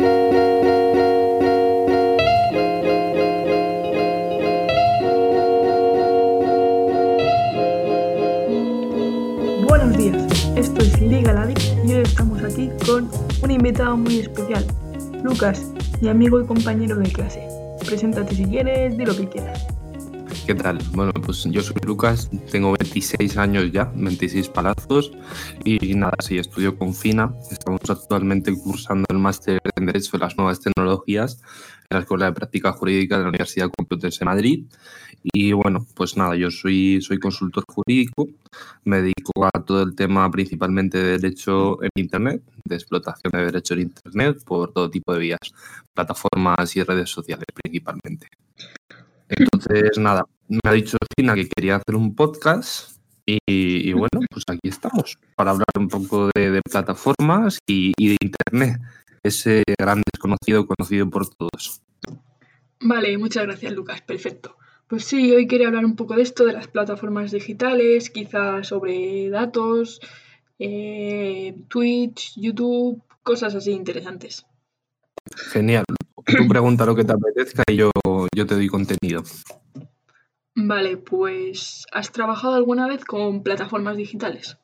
Buenos días, esto es Liga y hoy estamos aquí con un invitado muy especial, Lucas, mi amigo y compañero de clase. Preséntate si quieres, di lo que quieras. ¿Qué tal? Bueno, pues yo soy Lucas, tengo 26 años ya, 26 palazos y nada, sí, estudio con FINA. Estamos actualmente cursando el máster en Derecho de las Nuevas Tecnologías en la Escuela de Práctica Jurídica de la Universidad Complutense de Madrid. Y bueno, pues nada, yo soy, soy consultor jurídico, me dedico a todo el tema principalmente de derecho en Internet, de explotación de derecho en Internet por todo tipo de vías, plataformas y redes sociales principalmente. Entonces, nada, me ha dicho Fina que quería hacer un podcast y, y bueno, pues aquí estamos para hablar un poco de, de plataformas y, y, de Internet, ese gran desconocido conocido por todos. Vale, muchas gracias Lucas, perfecto. Pues sí, hoy quería hablar un poco de esto, de las plataformas digitales, quizás sobre datos, eh, Twitch, YouTube, cosas así interesantes. Genial. Tú pregunta lo que te apetezca y yo, yo te doy contenido. Vale, pues ¿has trabajado alguna vez con plataformas digitales?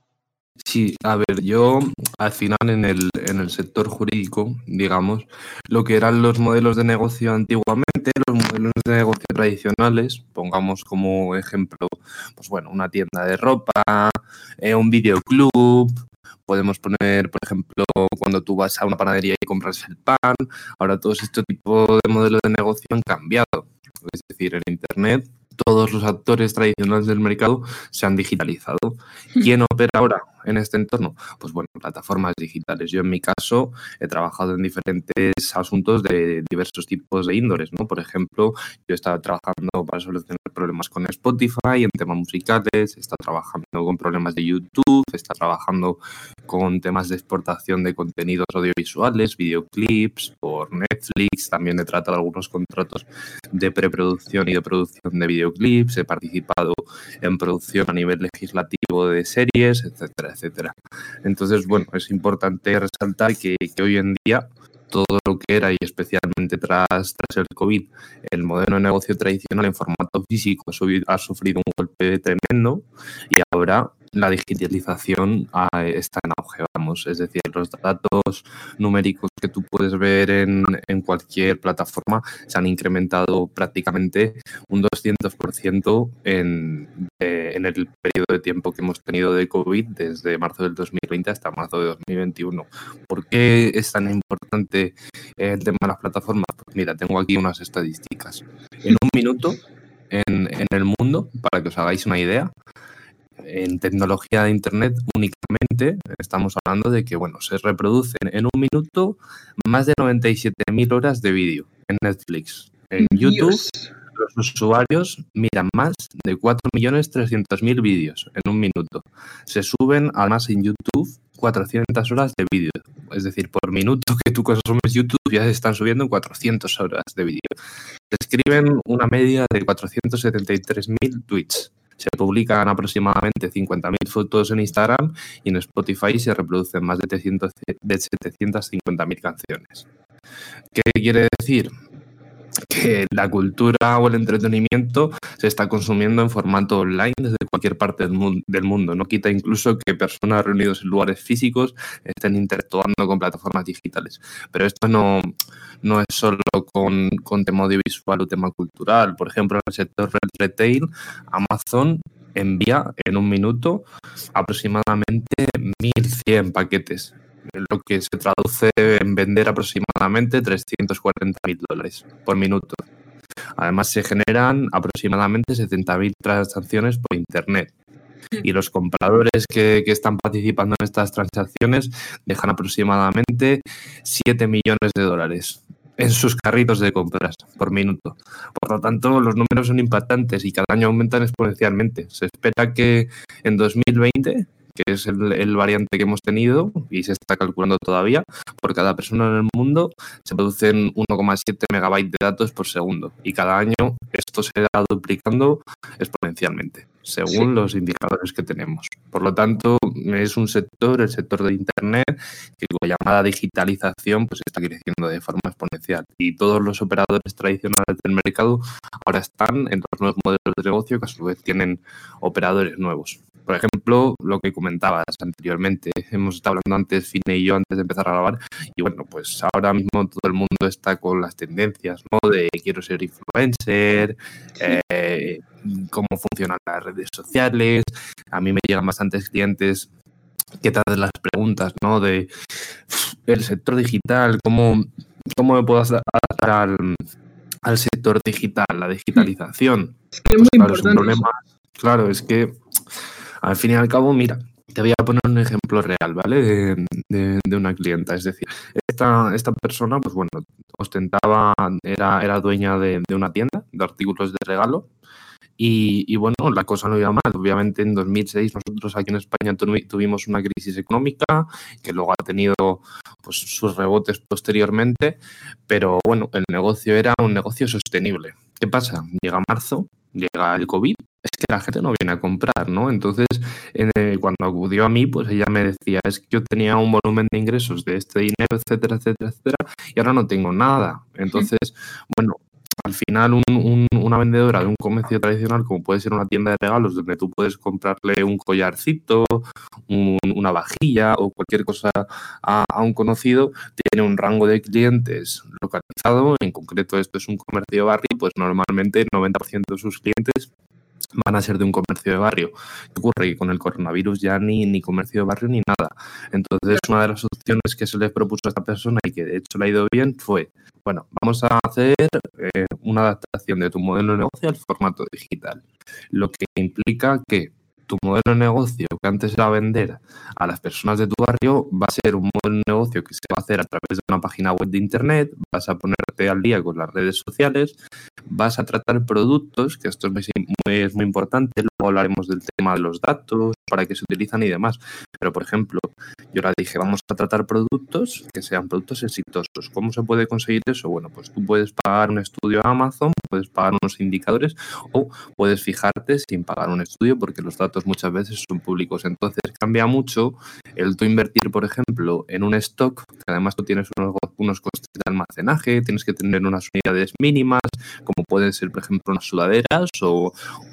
Sí, a ver, yo al final en el, en el sector jurídico, digamos, lo que eran los modelos de negocio antiguamente, los modelos de negocio tradicionales, pongamos como ejemplo, pues bueno, una tienda de ropa, eh, un videoclub, podemos poner, por ejemplo, cuando tú vas a una panadería y compras el pan, ahora todos estos tipos de modelos de negocio han cambiado. Es decir, en Internet todos los actores tradicionales del mercado se han digitalizado. ¿Quién opera ahora en este entorno? Pues bueno, plataformas digitales. Yo en mi caso he trabajado en diferentes asuntos de diversos tipos de índoles, ¿no? Por ejemplo, yo he estado trabajando para solucionar problemas con Spotify en temas musicales, he estado trabajando con problemas de YouTube, he estado trabajando con temas de exportación de contenidos audiovisuales, videoclips, por Netflix, también he tratado algunos contratos de preproducción y de producción de videoclips, he participado en producción a nivel legislativo de series, etcétera, etcétera. Entonces, bueno, es importante resaltar que, hoy en día todo lo que era y especialmente tras, tras el COVID, el modelo de negocio tradicional en formato físico ha sufrido un golpe tremendo y ahora la digitalización está en auge, vamos, es decir, los datos numéricos que tú puedes ver en, cualquier plataforma se han incrementado prácticamente un 200% en, eh, en el periodo de tiempo que hemos tenido de COVID desde marzo del 2020 hasta marzo de 2021. ¿Por qué es tan importante el tema de las plataformas? Pues mira, tengo aquí unas estadísticas. En un minuto, en, en el mundo, para que os hagáis una idea, en tecnología de Internet únicamente estamos hablando de que bueno, se reproducen en un minuto más de 97.000 horas de vídeo en Netflix. En Dios. YouTube los usuarios miran más de 4.300.000 vídeos en un minuto. Se suben además en YouTube 400 horas de vídeo. Es decir, por minuto que tú consumes YouTube ya se están subiendo 400 horas de vídeo. Se escriben una media de 473.000 tweets se publican aproximadamente 50.000 fotos en Instagram y en Spotify se reproducen más de, 300, de 750.000 canciones. ¿Qué quiere decir? Que la cultura o el entretenimiento se está consumiendo en formato online desde cualquier parte del, mu del, mundo. No quita incluso que personas reunidas en lugares físicos estén interactuando con plataformas digitales. Pero esto no, no es solo con, con tema audiovisual o tema cultural. Por ejemplo, en el sector retail, Amazon envía en un minuto aproximadamente 1.100 paquetes lo que se traduce en vender aproximadamente 340 mil dólares por minuto. Además, se generan aproximadamente 70.000 transacciones por Internet. Y los compradores que, que, están participando en estas transacciones dejan aproximadamente 7 millones de dólares en sus carritos de compras por minuto. Por lo tanto, los números son impactantes y cada año aumentan exponencialmente. Se espera que en 2020 que es el, el, variante que hemos tenido y se está calculando todavía, por cada persona en el mundo se producen 1,7 megabytes de datos por segundo y cada año esto se irá duplicando exponencialmente. según los indicadores que tenemos. Por lo tanto, es un sector, el sector de Internet, que con llamada digitalización pues está creciendo de forma exponencial. Y todos los operadores tradicionales del mercado ahora están en los nuevos modelos de negocio que a su vez tienen operadores nuevos. Por ejemplo, lo que comentabas anteriormente, hemos estado hablando antes, Fine y yo, antes de empezar a grabar, y bueno, pues ahora mismo todo el mundo está con las tendencias, ¿no? De quiero ser influencer, eh, cómo funcionan las redes sociales. A mí me llegan bastantes clientes que te hacen las preguntas, ¿no? De el sector digital, cómo, cómo me puedo adaptar al, sector digital, la digitalización. Es que es muy pues importante. problema, claro, es que al fin y al cabo, mira, te voy a poner un ejemplo real, ¿vale? De, una clienta. Es decir, esta, esta persona, pues bueno, ostentaba, era, era dueña de, una tienda de artículos de regalo. Y, bueno, la cosa no iba mal. Obviamente en 2006 nosotros aquí en España tuvimos una crisis económica que luego ha tenido pues, sus rebotes posteriormente, pero bueno, el negocio era un negocio sostenible. ¿Qué pasa? Llega marzo, llega el COVID es que la gente no viene a comprar, ¿no? Entonces, cuando acudió a mí, pues ella me decía, es que yo tenía un volumen de ingresos de este dinero, etcétera, etcétera, etcétera, y ahora no tengo nada. Entonces, bueno, al final una vendedora de un comercio tradicional, como puede ser una tienda de regalos, donde tú puedes comprarle un collarcito, una vajilla o cualquier cosa a, un conocido, tiene un rango de clientes localizado, en concreto esto es un comercio barrio, pues normalmente el 90% de sus clientes van a ser de un comercio de barrio. ¿Qué ocurre? Que con el coronavirus ya ni, ni comercio de barrio ni nada. Entonces, una de las opciones que se les propuso a esta persona y que de hecho le ha ido bien fue, bueno, vamos a hacer eh, una adaptación de tu modelo de negocio al formato digital, lo que implica que tu modelo de negocio, que antes era vender a las personas de tu barrio, va a ser un modelo de negocio que se va a hacer a través de una página web de Internet, vas a ponerte al día con las redes sociales, vas a tratar productos, que esto es muy, es muy importante, luego hablaremos del tema de los datos, para qué se utilizan y demás. Pero, por ejemplo, yo ahora dije, vamos a tratar productos que sean productos exitosos. ¿Cómo se puede conseguir eso? Bueno, pues tú puedes pagar un estudio a Amazon, puedes pagar unos indicadores o puedes fijarte sin pagar un estudio porque los datos muchas veces son públicos. Entonces cambia mucho el tú invertir, por ejemplo, en un stock, que además tú tienes unos, costes de almacenaje, tienes que tener unas unidades mínimas, como pueden ser, por ejemplo, unas sudaderas o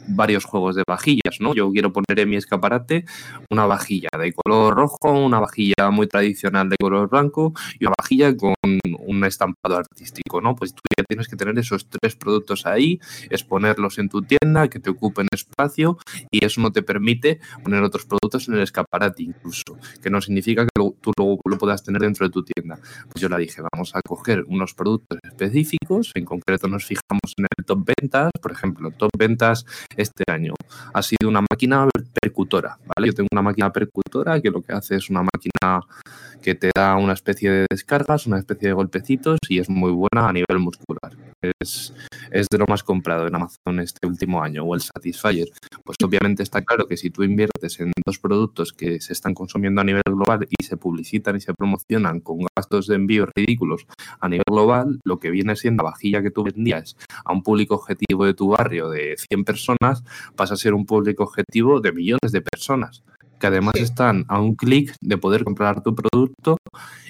varios juegos de vajillas, ¿no? Yo quiero poner en mi escaparate una vajilla de color rojo, una vajilla muy tradicional de color blanco y una vajilla con estampado artístico, ¿no? Pues tú ya tienes que tener esos tres productos ahí, exponerlos en tu tienda, que te ocupen espacio y eso no te permite poner otros productos en el escaparate incluso, que no significa que tú luego lo puedas tener dentro de tu tienda. Pues yo la dije, vamos a coger unos productos específicos, en concreto nos fijamos en el top ventas, por ejemplo, top ventas este año ha sido una máquina percutora, ¿vale? Yo tengo una máquina percutora que lo que hace es una máquina que te da una especie de descargas, una especie de y es muy buena a nivel muscular. Es, es de lo más comprado en Amazon este último año, o el Satisfyer. Pues obviamente está claro que si tú inviertes en dos productos que se están consumiendo a nivel global y se publicitan y se promocionan con gastos de envío ridículos a nivel global, lo que viene siendo la vajilla que tú vendías a un público objetivo de tu barrio de 100 personas, pasa a ser un público objetivo de millones de personas que además están a un clic de poder comprar tu producto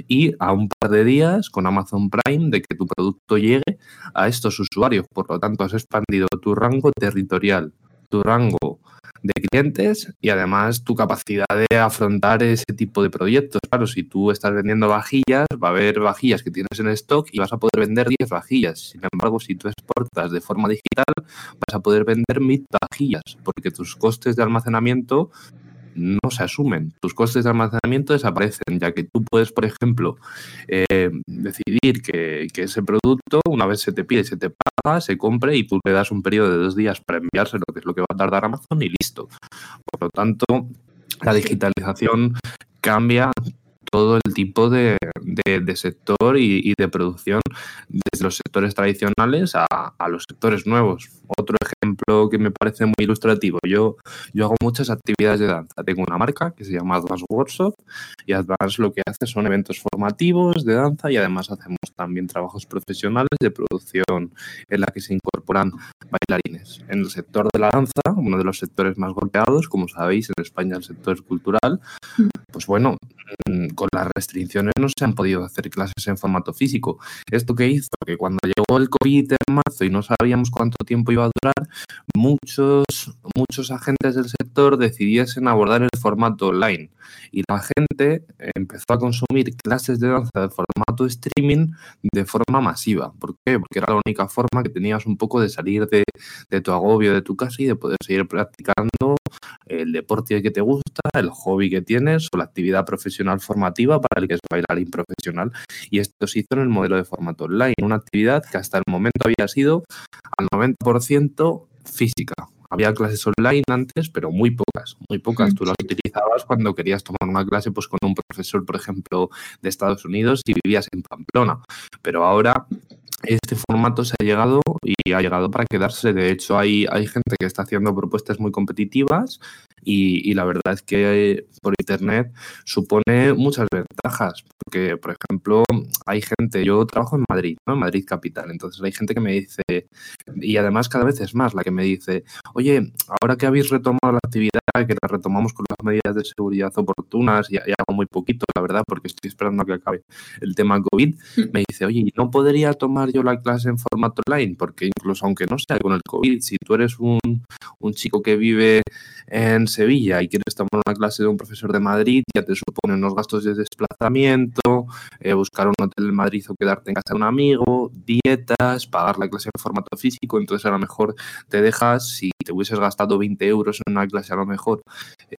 y a un par de días con Amazon Prime de que tu producto llegue a estos usuarios. Por lo tanto, has expandido tu rango territorial, tu rango de clientes y además tu capacidad de afrontar ese tipo de proyectos. Claro, si tú estás vendiendo vajillas, va a haber vajillas que tienes en stock y vas a poder vender 10 vajillas. Sin embargo, si tú exportas de forma digital, vas a poder vender 1000 vajillas porque tus costes de almacenamiento no se asumen. Tus costes de almacenamiento desaparecen, ya que tú puedes, por ejemplo, eh, decidir que, ese producto, una vez se te pide, se te paga, se compre y tú le das un periodo de dos días para enviárselo, que es lo que va a tardar Amazon, y listo. Por lo tanto, la digitalización cambia todo el tipo de, sector y, de producción, desde los sectores tradicionales a, los sectores nuevos. Otro ejemplo que me parece muy ilustrativo, yo, yo hago muchas actividades de danza. Tengo una marca que se llama Advance Workshop y Advance lo que hace son eventos formativos de danza y además hacemos también trabajos profesionales de producción en la que se incorporan bailarines. En el sector de la danza, uno de los sectores más golpeados, como sabéis, en España el sector cultural, pues bueno, mm, con las restricciones no se han podido hacer clases en formato físico. ¿Esto que hizo? Que cuando llegó el COVID en marzo y no sabíamos cuánto tiempo iba a durar, muchos, muchos agentes del sector decidiesen abordar el formato online. Y la gente empezó a consumir clases de danza de formato streaming de forma masiva. ¿Por qué? Porque era la única forma que tenías un poco de salir de, de tu agobio, de tu casa y de poder seguir practicando el deporte que te gusta, el hobby que tienes o la actividad profesional formativa para el que es bailarín profesional. Y esto se hizo en el modelo de formato online, una actividad que hasta el momento había sido al 90% física. Había clases online antes, pero muy pocas, muy pocas. Tú las utilizabas cuando querías tomar una clase pues, con un profesor, por ejemplo, de Estados Unidos y vivías en Pamplona. Pero ahora este formato se ha llegado y ha llegado para quedarse. De hecho, hay, hay gente que está haciendo propuestas muy competitivas y, la verdad es que por Internet supone muchas ventajas. Porque, por ejemplo, hay gente, yo trabajo en Madrid, en Madrid capital, entonces hay gente que me dice, y además cada vez es más la que me dice, oye, ahora que habéis retomado la actividad, que la retomamos con las medidas de seguridad oportunas y, y hago muy poquito, la verdad, porque estoy esperando a que acabe el tema COVID, mm. me dice, oye, ¿no podría tomar yo la clase en formato online? Porque incluso aunque no sea con el COVID, si tú eres un, un chico que vive en Sevilla y quieres tomar una clase de un profesor de Madrid, ya te supone unos gastos de desplazamiento, eh, buscar un hotel en Madrid o quedarte en casa de un amigo, dietas, pagar la clase en formato físico, entonces a lo mejor te dejas, si te hubieses gastado 20 euros en una clase, a lo mejor,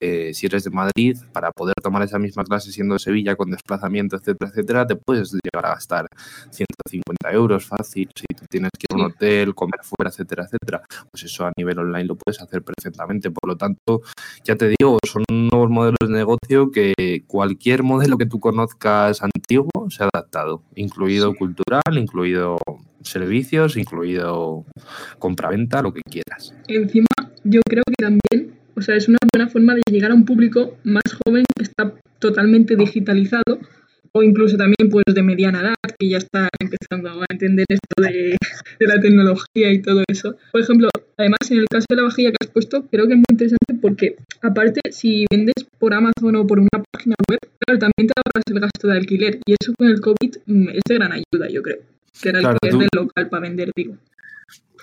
eh, si eres de Madrid, para poder tomar esa misma clase siendo de Sevilla con desplazamiento, etcétera, etcétera, te puedes llegar a gastar 150 euros fácil, si tú tienes que ir a un hotel, comer fuera, etcétera, etcétera, pues eso a nivel online lo puedes hacer perfectamente, por lo tanto, ya te digo, son nuevos modelos de negocio que cualquier modelo que tú conozcas antiguo se ha adaptado, incluido cultural, incluido servicios, incluido compraventa, lo que quieras. Encima, yo creo que también, o sea, es una buena forma de llegar a un público más joven que está totalmente digitalizado o incluso también pues de mediana edad que ya está empezando a entender esto de, de, la tecnología y todo eso. Por ejemplo, además en el caso de la vajilla que has puesto, creo que es muy interesante porque aparte si vendes por Amazon o por una página web, claro, también te ahorras el gasto de alquiler y eso con el COVID mm, es de gran ayuda, yo creo. Que era el alquiler del local para vender, digo.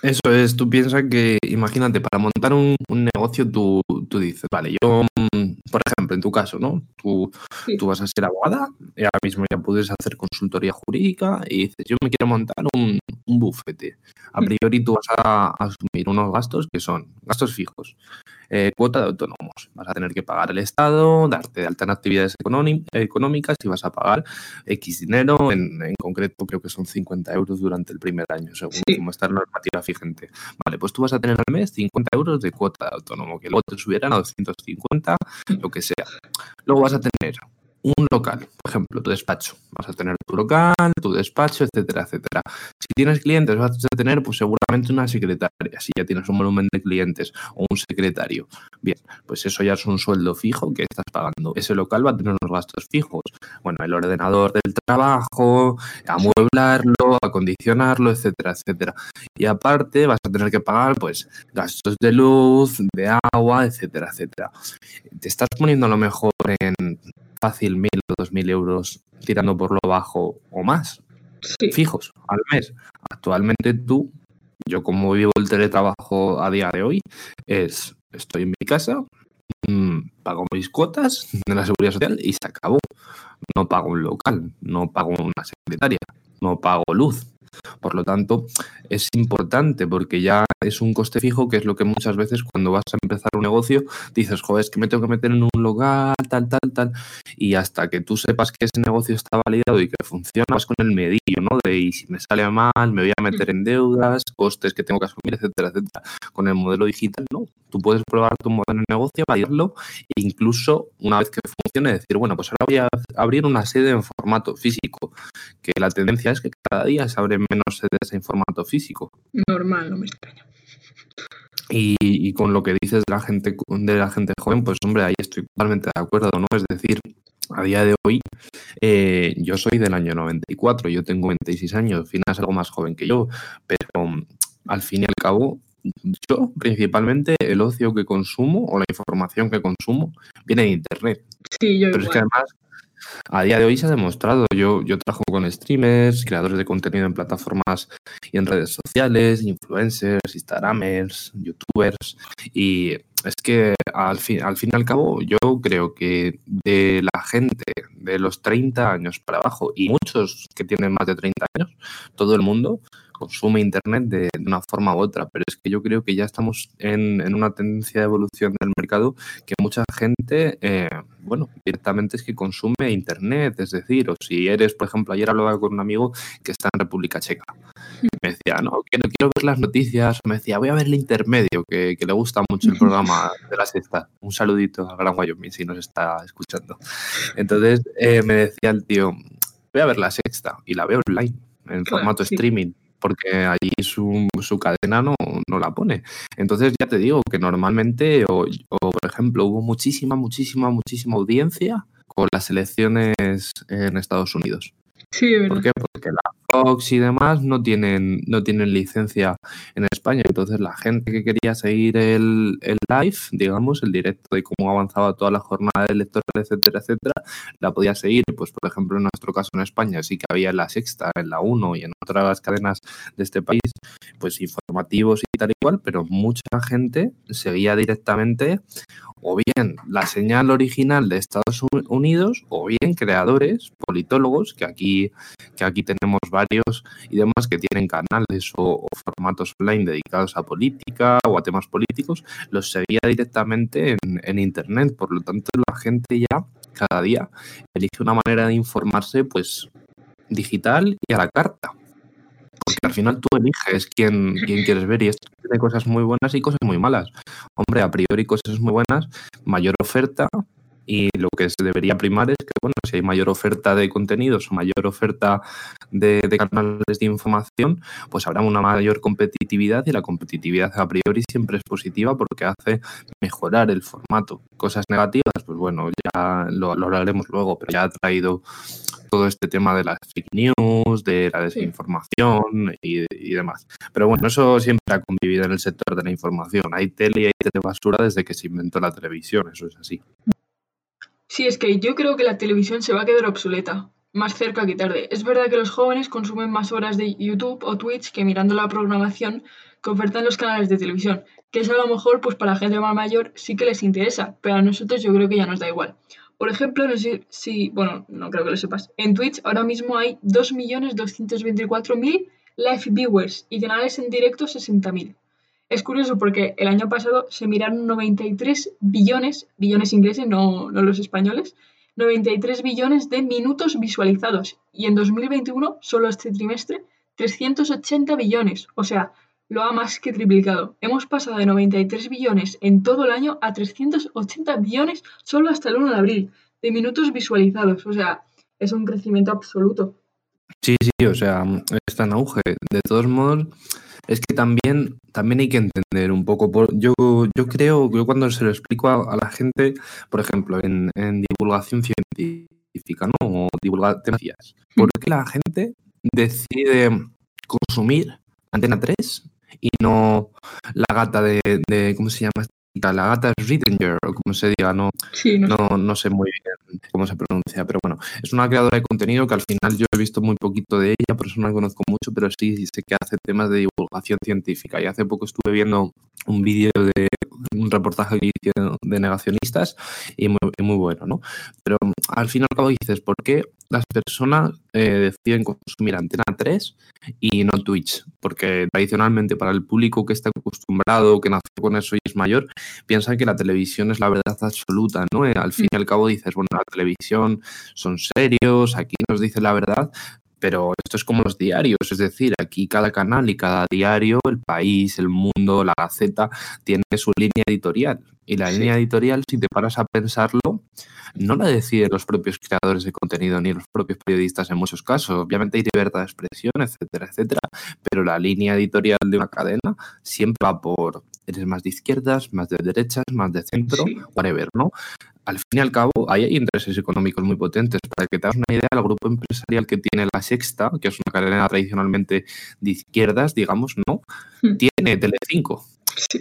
Eso es, tú piensas que, imagínate, para montar un, negocio tú, tú, dices, vale, yo, mm, por ejemplo, en tu caso, ¿no? Tú, tú vas a ser abogada y ahora mismo ya puedes hacer consultoría jurídica y dices, yo me quiero montar un, un bufete. A mm. priori tú vas a asumir unos gastos que son gastos fijos. Eh, cuota de autónomos. Vas a tener que pagar el Estado, darte de alta en actividades económicas y vas a pagar X dinero, en, en, concreto creo que son 50 euros durante el primer año, según como está la normativa fijante. Vale, pues tú vas a tener al mes 50 euros de cuota de autónomo, que luego te subirán a 250, lo que sea. Luego vas a tener un local, por ejemplo, tu despacho. Vas a tener tu local, tu despacho, etcétera, etcétera. Si tienes clientes, vas a tener pues seguramente una secretaria, si ya tienes un volumen de clientes o un secretario. Bien, pues eso ya es un sueldo fijo que estás pagando. Ese local va a tener unos gastos fijos. Bueno, el ordenador del trabajo, amueblarlo, acondicionarlo, etcétera, etcétera. Y aparte vas a tener que pagar pues gastos de luz, de agua, etcétera, etcétera. Te estás poniendo a lo mejor en fácil mil o dos mil euros tirando por lo bajo o más, fijos al mes. Actualmente tú, yo como vivo el teletrabajo a día de hoy, es estoy en mi casa, mmm, pago mis cuotas de la seguridad social y se acabó. No pago un local, no pago una secretaria, no pago luz, por lo tanto, es importante porque ya es un coste fijo, que es lo que muchas veces cuando vas a empezar un negocio dices, joder, es que me tengo que meter en un lugar, tal, tal, tal. Y hasta que tú sepas que ese negocio está validado y que funciona, vas con el medillo, ¿no? De y si me sale mal, me voy a meter en deudas, costes que tengo que asumir, etcétera, etcétera. Con el modelo digital, no. Tú puedes probar tu modelo de negocio, validarlo e incluso una vez que funcione, decir, bueno, pues ahora voy a abrir una sede en formato físico, que la tendencia es que cada día se abre menos sedes en formato físico. Normal, no me extraña. Y, con lo que dices de la gente de la gente joven, pues hombre, ahí estoy totalmente de acuerdo, ¿no? Es decir, a día de hoy, eh, yo soy del año 94, yo tengo 26 años, al final es algo más joven que yo, pero al fin y al cabo, yo principalmente el ocio que consumo o la información que consumo viene de Internet. Sí, yo Pero es que además a día de hoy se ha demostrado, yo, yo trabajo con streamers, creadores de contenido en plataformas y en redes sociales, influencers, instagramers, youtubers, y es que al fin, al fin y al cabo yo creo que de la gente de los 30 años para abajo y muchos que tienen más de 30 años, todo el mundo consume Internet de, una forma u otra, pero es que yo creo que ya estamos en, una tendencia de evolución del mercado que mucha gente, eh, bueno, directamente es que consume Internet, es decir, o si eres, por ejemplo, ayer hablaba con un amigo que está en República Checa, me decía, no, quiero, quiero ver las noticias, me decía, voy a ver el intermedio, que, le gusta mucho el programa de la sexta. Un saludito a Gran Wyoming si nos está escuchando. Entonces eh, me decía el tío, voy a ver la sexta y la veo online, en formato streaming porque allí su, su cadena no, no, la pone. Entonces ya te digo que normalmente, o, por ejemplo, hubo muchísima, muchísima, muchísima audiencia con las elecciones en Estados Unidos. Sí, ¿Por qué? Porque la Fox y demás no tienen, no tienen licencia en España. Entonces la gente que quería seguir el, el live, digamos, el directo de cómo avanzaba toda la jornada electoral, etcétera, etcétera, la podía seguir. Pues por ejemplo, en nuestro caso en España sí que había en la sexta, en la 1 y en otras cadenas de este país, pues informativos y tal y cual, pero mucha gente seguía directamente o bien la señal original de Estados Unidos o bien creadores, politólogos, que aquí, que aquí tenemos varios y demás que tienen canales o, formatos online dedicados a política o a temas políticos, los seguía directamente en, en Internet. Por lo tanto, la gente ya cada día elige una manera de informarse pues digital y a la carta. Porque al final tú eliges quién, quién quieres ver y esto tiene cosas muy buenas y cosas muy malas. Hombre, a priori cosas muy buenas, mayor oferta, y lo que se debería primar es que, bueno, si hay mayor oferta de contenidos o mayor oferta de, canales de información, pues habrá una mayor competitividad y la competitividad a priori siempre es positiva porque hace mejorar el formato. Cosas negativas, pues bueno, ya lo, lo hablaremos luego, pero ya ha traído todo este tema de las fake news, de la desinformación y, y, demás. Pero bueno, eso siempre ha convivido en el sector de la información. Hay tele y hay telebasura desde que se inventó la televisión, eso es así. Sí, es que yo creo que la televisión se va a quedar obsoleta, más cerca que tarde. Es verdad que los jóvenes consumen más horas de YouTube o Twitch que mirando la programación que ofertan los canales de televisión, que eso a lo mejor pues para la gente más mayor sí que les interesa, pero a nosotros yo creo que ya nos da igual. Por ejemplo, no sé si, bueno, no creo que lo sepas, en Twitch ahora mismo hay 2.224.000 live viewers y canales en directo 60.000. Es curioso porque el año pasado se miraron 93 billones, billones ingleses, no, no los españoles, 93 billones de minutos visualizados. Y en 2021, solo este trimestre, 380 billones. O sea, lo ha más que triplicado. Hemos pasado de 93 billones en todo el año a 380 billones solo hasta el 1 de abril de minutos visualizados. O sea, es un crecimiento absoluto. Sí, sí, o sea, está en auge. De todos modos, es que también, también hay que entender un poco. Por, yo, yo creo, yo cuando se lo explico a, la gente, por ejemplo, en, divulgación científica, ¿no? O divulgar temas, ¿por qué la gente decide consumir Antena 3 y no la gata de, de ¿cómo se llama? La gata es Rittinger, o como se diga, no, no, no, sé muy bien cómo se pronuncia, pero bueno, es una creadora de contenido que al final yo he visto muy poquito de ella, por eso no la conozco mucho, pero sí sé que hace temas de divulgación científica. Y hace poco estuve viendo un vídeo de un reportaje que hicieron de negacionistas y muy, muy bueno, ¿no? Pero al final y al cabo dices, ¿por qué las personas eh, deciden consumir Antena 3 y no Twitch? Porque tradicionalmente para el público que está acostumbrado, que nació con eso y es mayor, piensan que la televisión es la verdad absoluta, ¿no? Eh, al fin y al cabo dices, bueno, la televisión son serios, aquí nos dice la verdad, pero esto es como los diarios, es decir, aquí cada canal y cada diario, el país, el mundo, la gaceta, tiene su línea editorial. Y la línea editorial, si te paras a pensarlo, no la deciden los propios creadores de contenido ni los propios periodistas en muchos casos. Obviamente hay libertad de expresión, etcétera, etcétera, pero la línea editorial de una cadena siempre va por eres más de izquierdas, más de derechas, más de centro, whatever, ¿no? Al fin y al cabo, hay intereses económicos muy potentes. Para que te hagas una idea, el grupo empresarial que tiene La Sexta, que es una cadena tradicionalmente de izquierdas, digamos, ¿no? Hmm. Tiene Telecinco.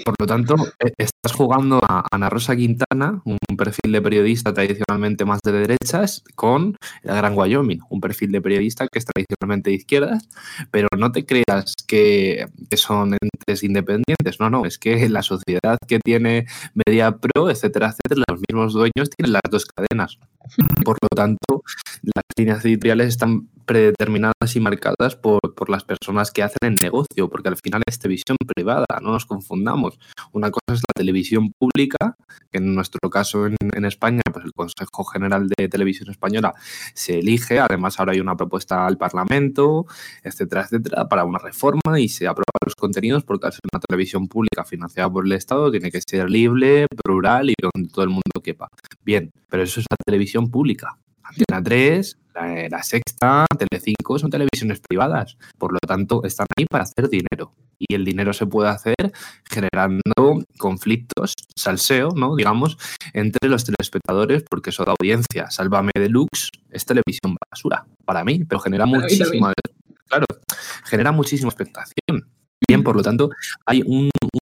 Por lo tanto, e, estás jugando a Ana Rosa Quintana, un perfil de periodista tradicionalmente más de derechas, con el Gran Wyoming, un perfil de periodista que es tradicionalmente de izquierdas, pero no te creas que, son entes independientes, no, no, es que la sociedad que tiene Media Pro, etcétera, etcétera, los mismos dueños tienen las dos cadenas. Por lo tanto, las líneas editoriales están predeterminadas y marcadas por, las personas que hacen el negocio, porque al final es televisión privada, no nos confundamos. Una cosa es la televisión pública, que en nuestro caso en, España, pues el Consejo General de Televisión Española se elige, además ahora hay una propuesta al Parlamento, etcétera, etcétera, para una reforma y se aprueban los contenidos, porque al ser una televisión pública financiada por el Estado tiene que ser libre, plural y donde todo el mundo quepa. Bien, pero eso es la televisión pública. Antena 3, la, Sexta, Telecinco son televisiones privadas. Por lo tanto, están ahí para hacer dinero. Y el dinero se puede hacer generando conflictos, salseo, ¿no? Digamos, entre los telespectadores, porque eso da audiencia. Sálvame Deluxe es televisión basura, para mí, pero genera muchísima. Claro, genera muchísima expectación. Bien, por lo tanto, hay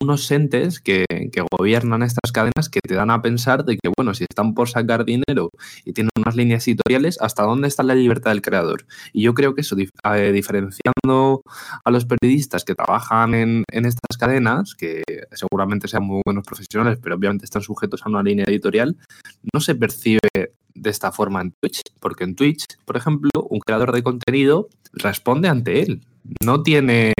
unos entes que, gobiernan estas cadenas que te dan a pensar de que, bueno, si están por sacar dinero y tienen unas líneas editoriales, ¿hasta dónde está la libertad del creador? Y yo creo que eso, diferenciando a los periodistas que trabajan en, en estas cadenas, que seguramente sean muy buenos profesionales, pero obviamente están sujetos a una línea editorial, no se percibe de esta forma en Twitch, porque en Twitch, por ejemplo, un creador de contenido responde ante él no tiene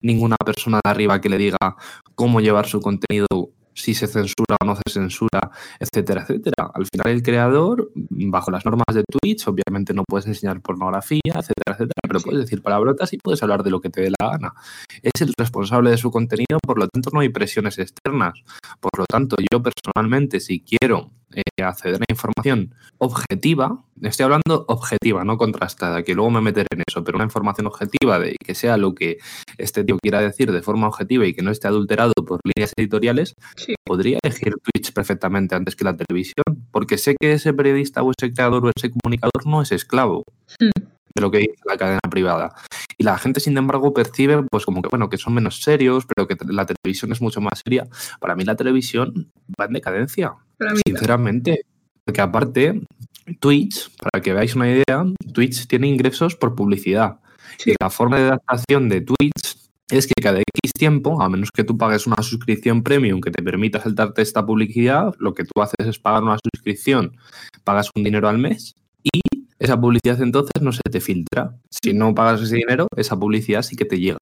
ninguna persona de arriba que le diga cómo llevar su contenido, si se censura o no se censura, etcétera, etcétera. Al final el creador, bajo las normas de Twitch, obviamente no puedes enseñar pornografía, etcétera, etcétera, pero puedes decir palabrotas y puedes hablar de lo que te dé la gana. Es el responsable de su contenido, por lo tanto no hay presiones externas. Por lo tanto, yo personalmente, si quiero eh, acceder a información objetiva, estoy hablando objetiva, no contrastada, que luego me meteré en eso, pero una información objetiva de que sea lo que este tío quiera decir de forma objetiva y que no esté adulterado por líneas editoriales, podría elegir Twitch perfectamente antes que la televisión, porque sé que ese periodista o ese creador o ese comunicador no es esclavo. Hmm. De lo que dice la cadena privada. Y la gente, sin embargo, percibe pues como que bueno, que son menos serios, pero que la televisión es mucho más seria. Para mí la televisión va en decadencia. Sinceramente, porque aparte, Twitch, para que veáis una idea, Twitch tiene ingresos por publicidad. Y la forma de adaptación de Twitch es que cada X tiempo, a menos que tú pagues una suscripción premium que te permita saltarte esta publicidad, lo que tú haces es pagar una suscripción, pagas un dinero al mes esa publicidad entonces no se te filtra. Si no pagas ese dinero, esa publicidad sí que te llega.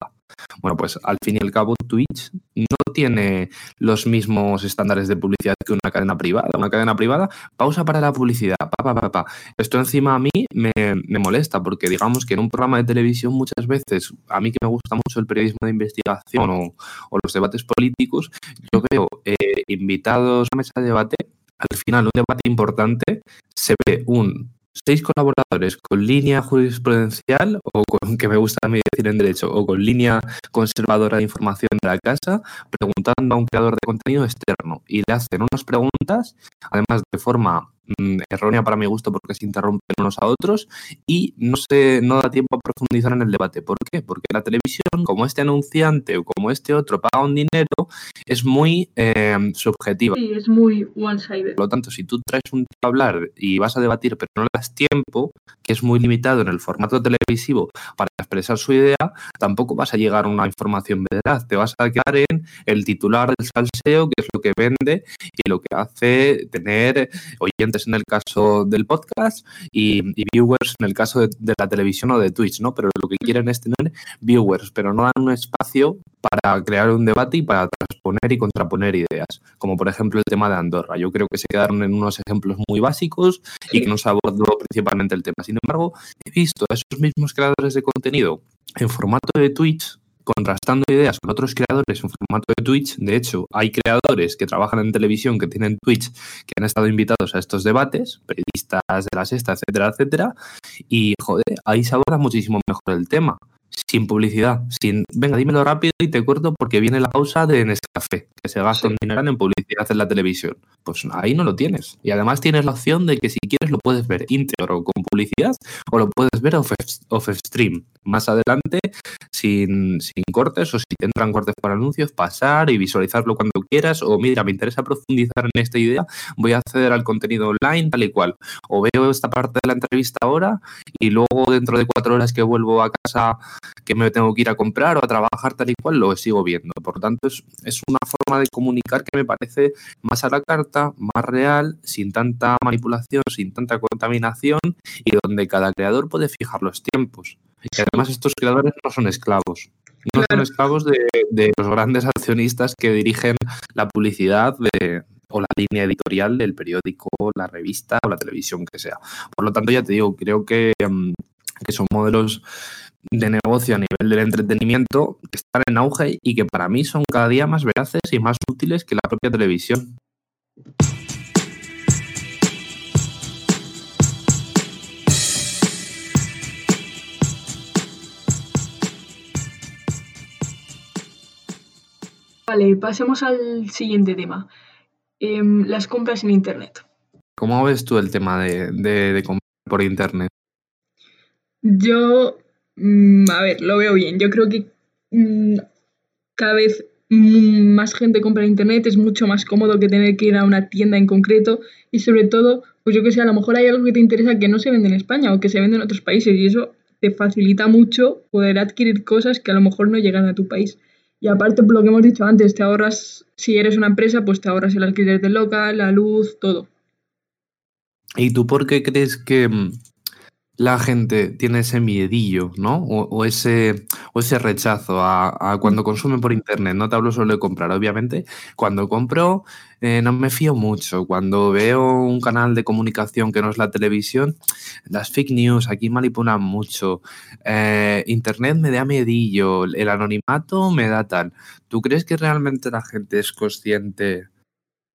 Bueno, pues al fin y al cabo Twitch no tiene los mismos estándares de publicidad que una cadena privada. Una cadena privada, pausa para la publicidad, pa, pa, pa, Esto encima a mí me, molesta porque digamos que en un programa de televisión muchas veces, a mí que me gusta mucho el periodismo de investigación o, los debates políticos, yo veo eh, invitados a mesa de debate al final un debate importante se ve un seis colaboradores con línea jurisprudencial o con, que me gusta a mí decir en derecho, o con línea conservadora de información de la casa, preguntando a un creador de contenido externo y le hacen unas preguntas, además de forma errónea para mi gusto porque se interrumpen unos a otros y no se no da tiempo a profundizar en el debate. ¿Por qué? Porque la televisión, como este anunciante o como este otro paga un dinero, es muy eh, subjetiva. Sí, es muy one-sided. Por lo tanto, si tú traes un tío a hablar y vas a debatir pero no le das tiempo, que es muy limitado en el formato televisivo para expresar su idea, tampoco vas a llegar a una información veraz. Te vas a quedar en el titular del salseo, que es lo que vende y lo que hace tener oyentes en el caso del podcast y, viewers en el caso de, la televisión o de Twitch, ¿no? Pero lo que quieren es tener viewers, pero no dan un espacio para crear un debate y para transponer y contraponer ideas, como por ejemplo el tema de Andorra. Yo creo que se quedaron en unos ejemplos muy básicos y que no se abordó principalmente el tema. Sin embargo, he visto a esos mismos creadores de contenido en formato de Twitch contrastando ideas con otros creadores en formato de Twitch. De hecho, hay creadores que trabajan en televisión, que tienen Twitch, que han estado invitados a estos debates, periodistas de la sexta, etcétera, etcétera. Y, joder, ahí se aborda muchísimo mejor el tema. Sin publicidad, sin, venga, dímelo rápido y te corto porque viene la pausa de Nescafé, que se gasta un dinero en publicidad en la televisión. Pues ahí no lo tienes. Y además tienes la opción de que si quieres lo puedes ver íntegro con publicidad o lo puedes ver off, off stream. Más adelante, sin, sin cortes o si te entran cortes por anuncios, pasar y visualizarlo cuando quieras. O mira, me interesa profundizar en esta idea, voy a acceder al contenido online tal y cual. O veo esta parte de la entrevista ahora y luego dentro de cuatro horas que vuelvo a casa que me tengo que ir a comprar o a trabajar tal y cual, lo sigo viendo. Por lo tanto, es, es una forma de comunicar que me parece más a la carta, más real, sin tanta manipulación, sin tanta contaminación y donde cada creador puede fijar los tiempos. Y además estos creadores no son esclavos. No son esclavos de, de, los grandes accionistas que dirigen la publicidad de, o la línea editorial del periódico, la revista o la televisión que sea. Por lo tanto, ya te digo, creo que, que son modelos de negocio a nivel del entretenimiento que están en auge y que para mí son cada día más veraces y más útiles que la propia televisión. Vale, pasemos al siguiente tema. Em, las compras en Internet. ¿Cómo ves tú el tema de, de, de comprar por Internet? Yo Mm, a ver, lo veo bien. Yo creo que mm, cada vez mm, más gente compra en internet, es mucho más cómodo que tener que ir a una tienda en concreto y sobre todo, pues yo que sé, a lo mejor hay algo que te interesa que no se vende en España o que se vende en otros países y eso te facilita mucho poder adquirir cosas que a lo mejor no llegan a tu país. Y aparte, por lo que hemos dicho antes, te ahorras, si eres una empresa, pues te ahorras el alquiler del local, la luz, todo. ¿Y tú por qué crees que la gente tiene ese miedillo, ¿no? O, ese, o ese rechazo a, cuando consume por internet. No te hablo solo de comprar, obviamente. Cuando compro, eh, no me fío mucho. Cuando veo un canal de comunicación que no es la televisión, las fake news aquí manipulan mucho. Eh, internet me da miedillo, el anonimato me da tal. ¿Tú crees que realmente la gente es consciente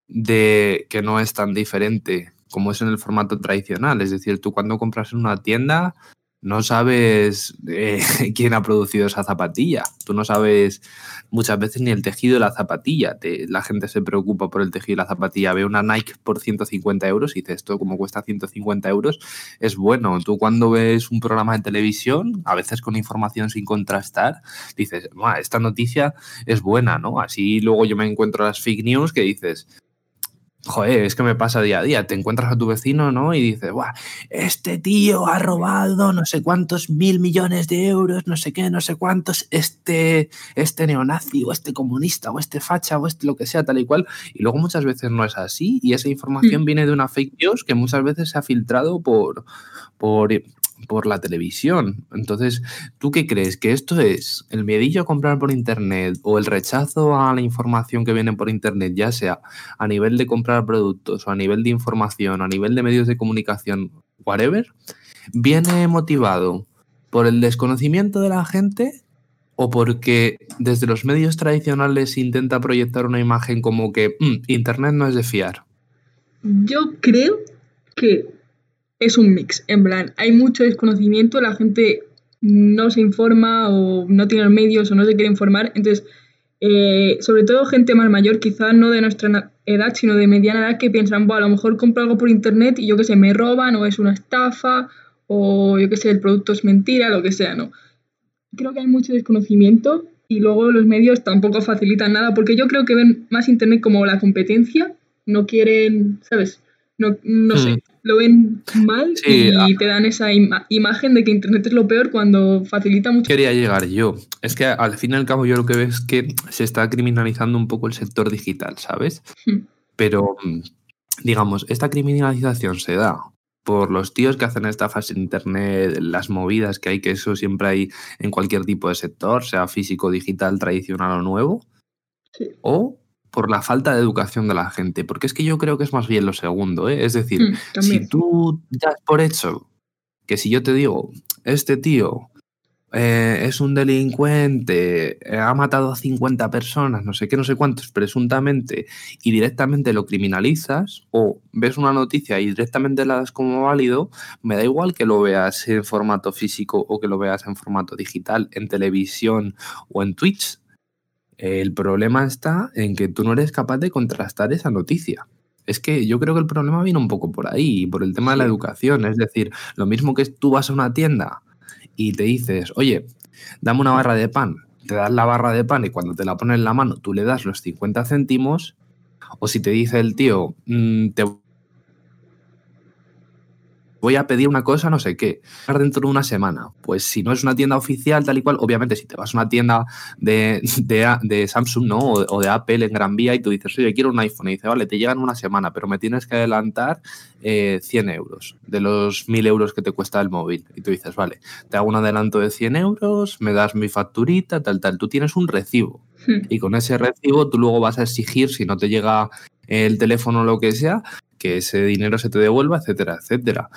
de que no es tan diferente como es en el formato tradicional. Es decir, tú cuando compras en una tienda no sabes eh, quién ha producido esa zapatilla. Tú no sabes muchas veces ni el tejido de la zapatilla. la gente se preocupa por el tejido de la zapatilla. Ve una Nike por 150 euros y dice esto como cuesta 150 euros es bueno. Tú cuando ves un programa de televisión, a veces con información sin contrastar, dices, esta noticia es buena, ¿no? Así luego yo me encuentro las fake news que dices, Joder, es que me pasa día a día. Te encuentras a tu vecino, ¿no? Y dices, Buah, este tío ha robado no sé cuántos mil millones de euros, no sé qué, no sé cuántos, este, este neonazi, o este comunista, o este facha, o este lo que sea, tal y cual. Y luego muchas veces no es así. Y esa información mm. viene de una fake news que muchas veces se ha filtrado por, por por la televisión. Entonces, ¿tú qué crees? ¿Que esto es el miedillo a comprar por Internet o el rechazo a la información que viene por Internet, ya sea a nivel de comprar productos o a nivel de información, a nivel de medios de comunicación, whatever, viene motivado por el desconocimiento de la gente o porque desde los medios tradicionales intenta proyectar una imagen como que mm, Internet no es de fiar? Yo creo que es un mix. En plan, hay mucho desconocimiento, la gente no se informa o no tiene los medios o no se quiere informar. Entonces, eh, sobre todo gente más mayor, quizás no de nuestra edad, sino de mediana edad, que piensan, bueno, a lo mejor compro algo por internet y yo qué sé, me roban o es una estafa o yo qué sé, el producto es mentira, lo que sea, ¿no? Creo que hay mucho desconocimiento y luego los medios tampoco facilitan nada porque yo creo que ven más internet como la competencia, no quieren, ¿sabes? No, no sé, hmm. Lo ven mal y, te dan esa imagen de que Internet es lo peor cuando facilita mucho. Quería llegar yo. Es que al fin y al cabo yo lo que veo es que se está criminalizando un poco el sector digital, ¿sabes? Hmm. Pero, digamos, esta criminalización se da por los tíos que hacen estafas en Internet, las movidas que hay, que eso siempre hay en cualquier tipo de sector, sea físico, digital, tradicional o nuevo. Sí. O por la falta de educación de la gente, porque es que yo creo que es más bien lo segundo, ¿eh? es decir, mm, si tú das por hecho que si yo te digo, este tío eh, es un delincuente, eh, ha matado a 50 personas, no sé qué, no sé cuántos, presuntamente, y directamente lo criminalizas, o ves una noticia y directamente la das como válido, me da igual que lo veas en formato físico o que lo veas en formato digital, en televisión o en Twitch. El problema está en que tú no eres capaz de contrastar esa noticia. Es que yo creo que el problema viene un poco por ahí, por el tema de la educación. Es decir, lo mismo que tú vas a una tienda y te dices, oye, dame una barra de pan, te das la barra de pan y cuando te la pones en la mano tú le das los 50 céntimos, o si te dice el tío, mm, te voy a pedir una cosa, no sé qué, dentro de una semana. Pues si no es una tienda oficial, tal y cual, obviamente si te vas a una tienda de, de, Samsung ¿no? O, de Apple en Gran Vía y tú dices, oye, quiero un iPhone, y dice, vale, te llegan una semana, pero me tienes que adelantar 100 eh, euros de los 1000 euros que te cuesta el móvil. Y tú dices, vale, te hago un adelanto de 100 euros, me das mi facturita, tal, tal. Tú tienes un recibo. Hmm. Y con ese recibo tú luego vas a exigir, si no te llega el teléfono o lo que sea, que ese dinero se te devuelva, etcétera, etcétera.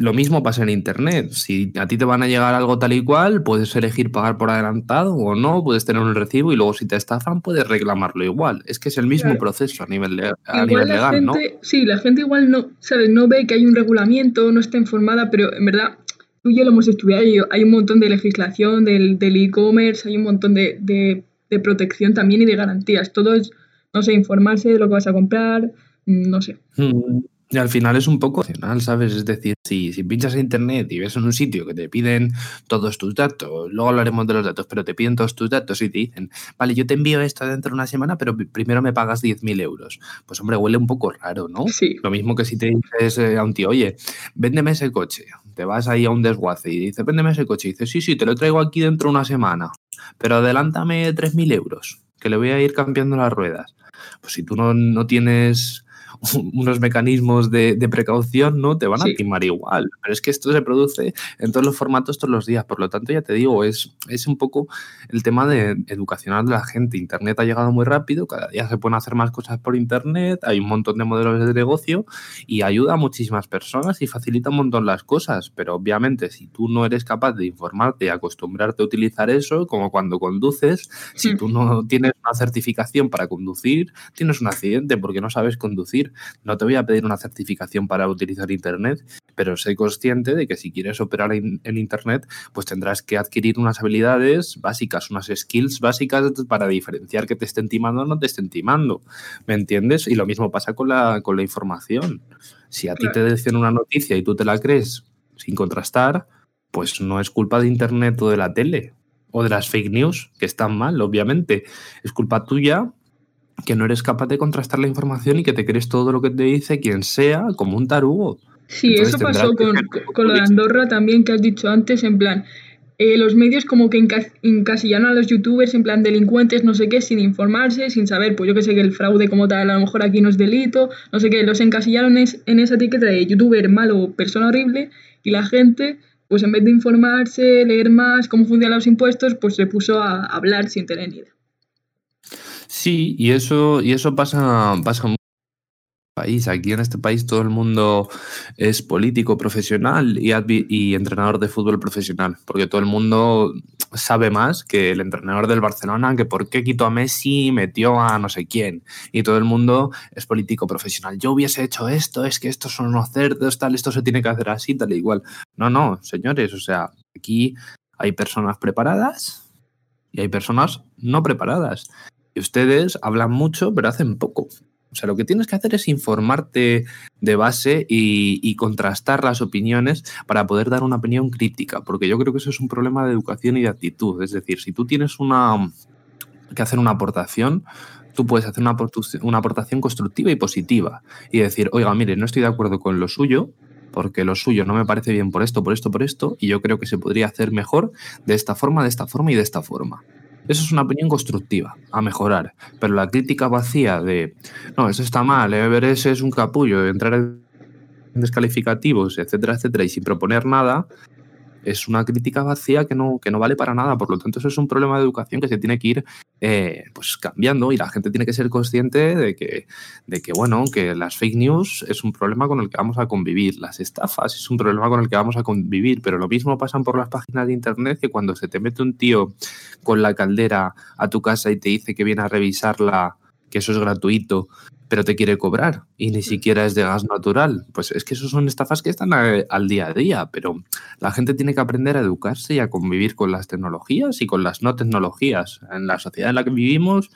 Lo mismo pasa en Internet. Si a ti te van a llegar algo tal y cual, puedes elegir pagar por adelantado o no, puedes tener un recibo y luego si te estafan puedes reclamarlo igual. Es que es el mismo proceso a nivel, a nivel legal, ¿no? Sí, la gente igual no, ¿sabes? no ve que hay un regulamiento, no está informada, pero en verdad tú y yo lo hemos estudiado hay un montón de legislación del e-commerce, hay un montón de, de, protección también y de garantías. Todo es, no sé, informarse de lo que vas a comprar, no sé. Mm, y al final es un poco opcional, ¿sabes? Es decir, si, si pinchas en internet y ves en un sitio que te piden todos tus datos, luego hablaremos de los datos, pero te piden todos tus datos y te dicen, vale, yo te envío esto dentro de una semana, pero primero me pagas 10.000 euros. Pues hombre, huele un poco raro, ¿no? Sí. Lo mismo que si te dices eh, a un tío, oye, véndeme ese coche. Te vas ahí a un desguace y dices, véndeme ese coche. Y dices, sí, sí, te lo traigo aquí dentro de una semana, pero adelántame 3.000 euros, que le voy a ir cambiando las ruedas. Pues si tú no, no tienes unos mecanismos de, precaución, ¿no? Te van a timar igual. Pero es que esto se produce en todos los formatos todos los días. Por lo tanto, ya te digo, es, es un poco el tema de educacional de la gente. Internet ha llegado muy rápido, cada día se pueden hacer más cosas por Internet, hay un montón de modelos de negocio y ayuda a muchísimas personas y facilita un montón las cosas. Pero obviamente, si tú no eres capaz de informarte y acostumbrarte a utilizar eso, como cuando conduces, si tú no tienes una certificación para conducir, tienes un accidente porque no sabes conducir no te voy a pedir una certificación para utilizar Internet, pero soy consciente de que si quieres operar en, Internet, pues tendrás que adquirir unas habilidades básicas, unas skills básicas para diferenciar que te estén timando o no te estén timando. ¿Me entiendes? Y lo mismo pasa con la, con la información. Si a ti te dicen una noticia y tú te la crees sin contrastar, pues no es culpa de Internet o de la tele o de las fake news, que están mal, obviamente. Es culpa tuya que no eres capaz de contrastar la información y que te crees todo lo que te dice quien sea como un tarugo. Sí, eso pasó con, con, lo de Andorra también que has dicho antes, en plan, eh, los medios como que encasillaron a los youtubers en plan delincuentes, no sé qué, sin informarse, sin saber, pues yo que sé que el fraude como tal a lo mejor aquí no es delito, no sé qué, los encasillaron en esa etiqueta de youtuber malo, persona horrible, y la gente, pues en vez de informarse, leer más cómo funcionan los impuestos, pues se puso a hablar sin tener ni idea. Sí, y eso, y eso pasa, pasa en país. Aquí en este país todo el mundo es político profesional y, y, entrenador de fútbol profesional, porque todo el mundo sabe más que el entrenador del Barcelona, que por qué quitó a Messi, metió a no sé quién. Y todo el mundo es político profesional. Yo hubiese hecho esto, es que estos son unos cerdos, tal, esto se tiene que hacer así, tal y igual. No, no, señores, o sea, aquí hay personas preparadas y hay personas no preparadas. Y ustedes hablan mucho, pero hacen poco. O sea, lo que tienes que hacer es informarte de base y, contrastar las opiniones para poder dar una opinión crítica, porque yo creo que eso es un problema de educación y de actitud. Es decir, si tú tienes una que hacer una aportación, tú puedes hacer una, una aportación constructiva y positiva y decir, oiga, mire, no estoy de acuerdo con lo suyo, porque lo suyo no me parece bien por esto, por esto, por esto, y yo creo que se podría hacer mejor de esta forma, de esta forma y de esta forma. Eso es una opinión constructiva, a mejorar. Pero la crítica vacía de, no, eso está mal, Everest es un capullo, entrar en descalificativos, etcétera, etcétera, y sin proponer nada, es una crítica vacía que no, que no vale para nada. Por lo tanto, eso es un problema de educación que se tiene que ir eh, pues cambiando y la gente tiene que ser consciente de que, de que, bueno, que las fake news es un problema con el que vamos a convivir, las estafas es un problema con el que vamos a convivir, pero lo mismo pasan por las páginas de internet que cuando se te mete un tío con la caldera a tu casa y te dice que viene a revisarla, que eso es gratuito, pero te quiere cobrar y ni siquiera es de gas natural. Pues es que eso son estafas que están al día a día, pero la gente tiene que aprender a educarse y a convivir con las tecnologías y con las no tecnologías. En la sociedad en la que vivimos,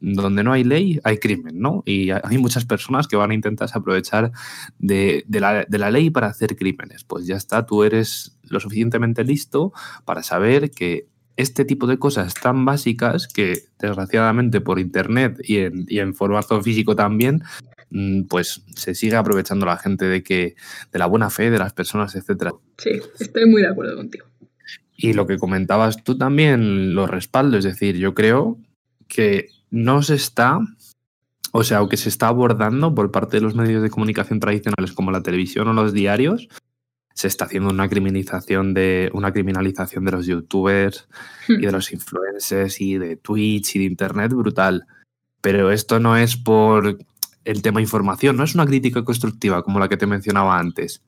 donde no hay ley, hay crimen, ¿no? Y hay muchas personas que van a intentar aprovechar de, la, de la ley para hacer crímenes. Pues ya está, tú eres lo suficientemente listo para saber que este tipo de cosas tan básicas que desgraciadamente por internet y en, y en formato físico también, mm, pues se sigue aprovechando la gente de que de la buena fe de las personas, etcétera. Sí, estoy muy de acuerdo contigo. Y lo que comentabas tú también lo respaldo, es decir, yo creo que no se está, o sea, aunque se está abordando por parte de los medios de comunicación tradicionales como la televisión o los diarios, se está haciendo una criminalización de una criminalización de los youtubers y de los influencers y de Twitch y de internet brutal. Pero esto no es por el tema información, no es una crítica constructiva como la que te mencionaba antes.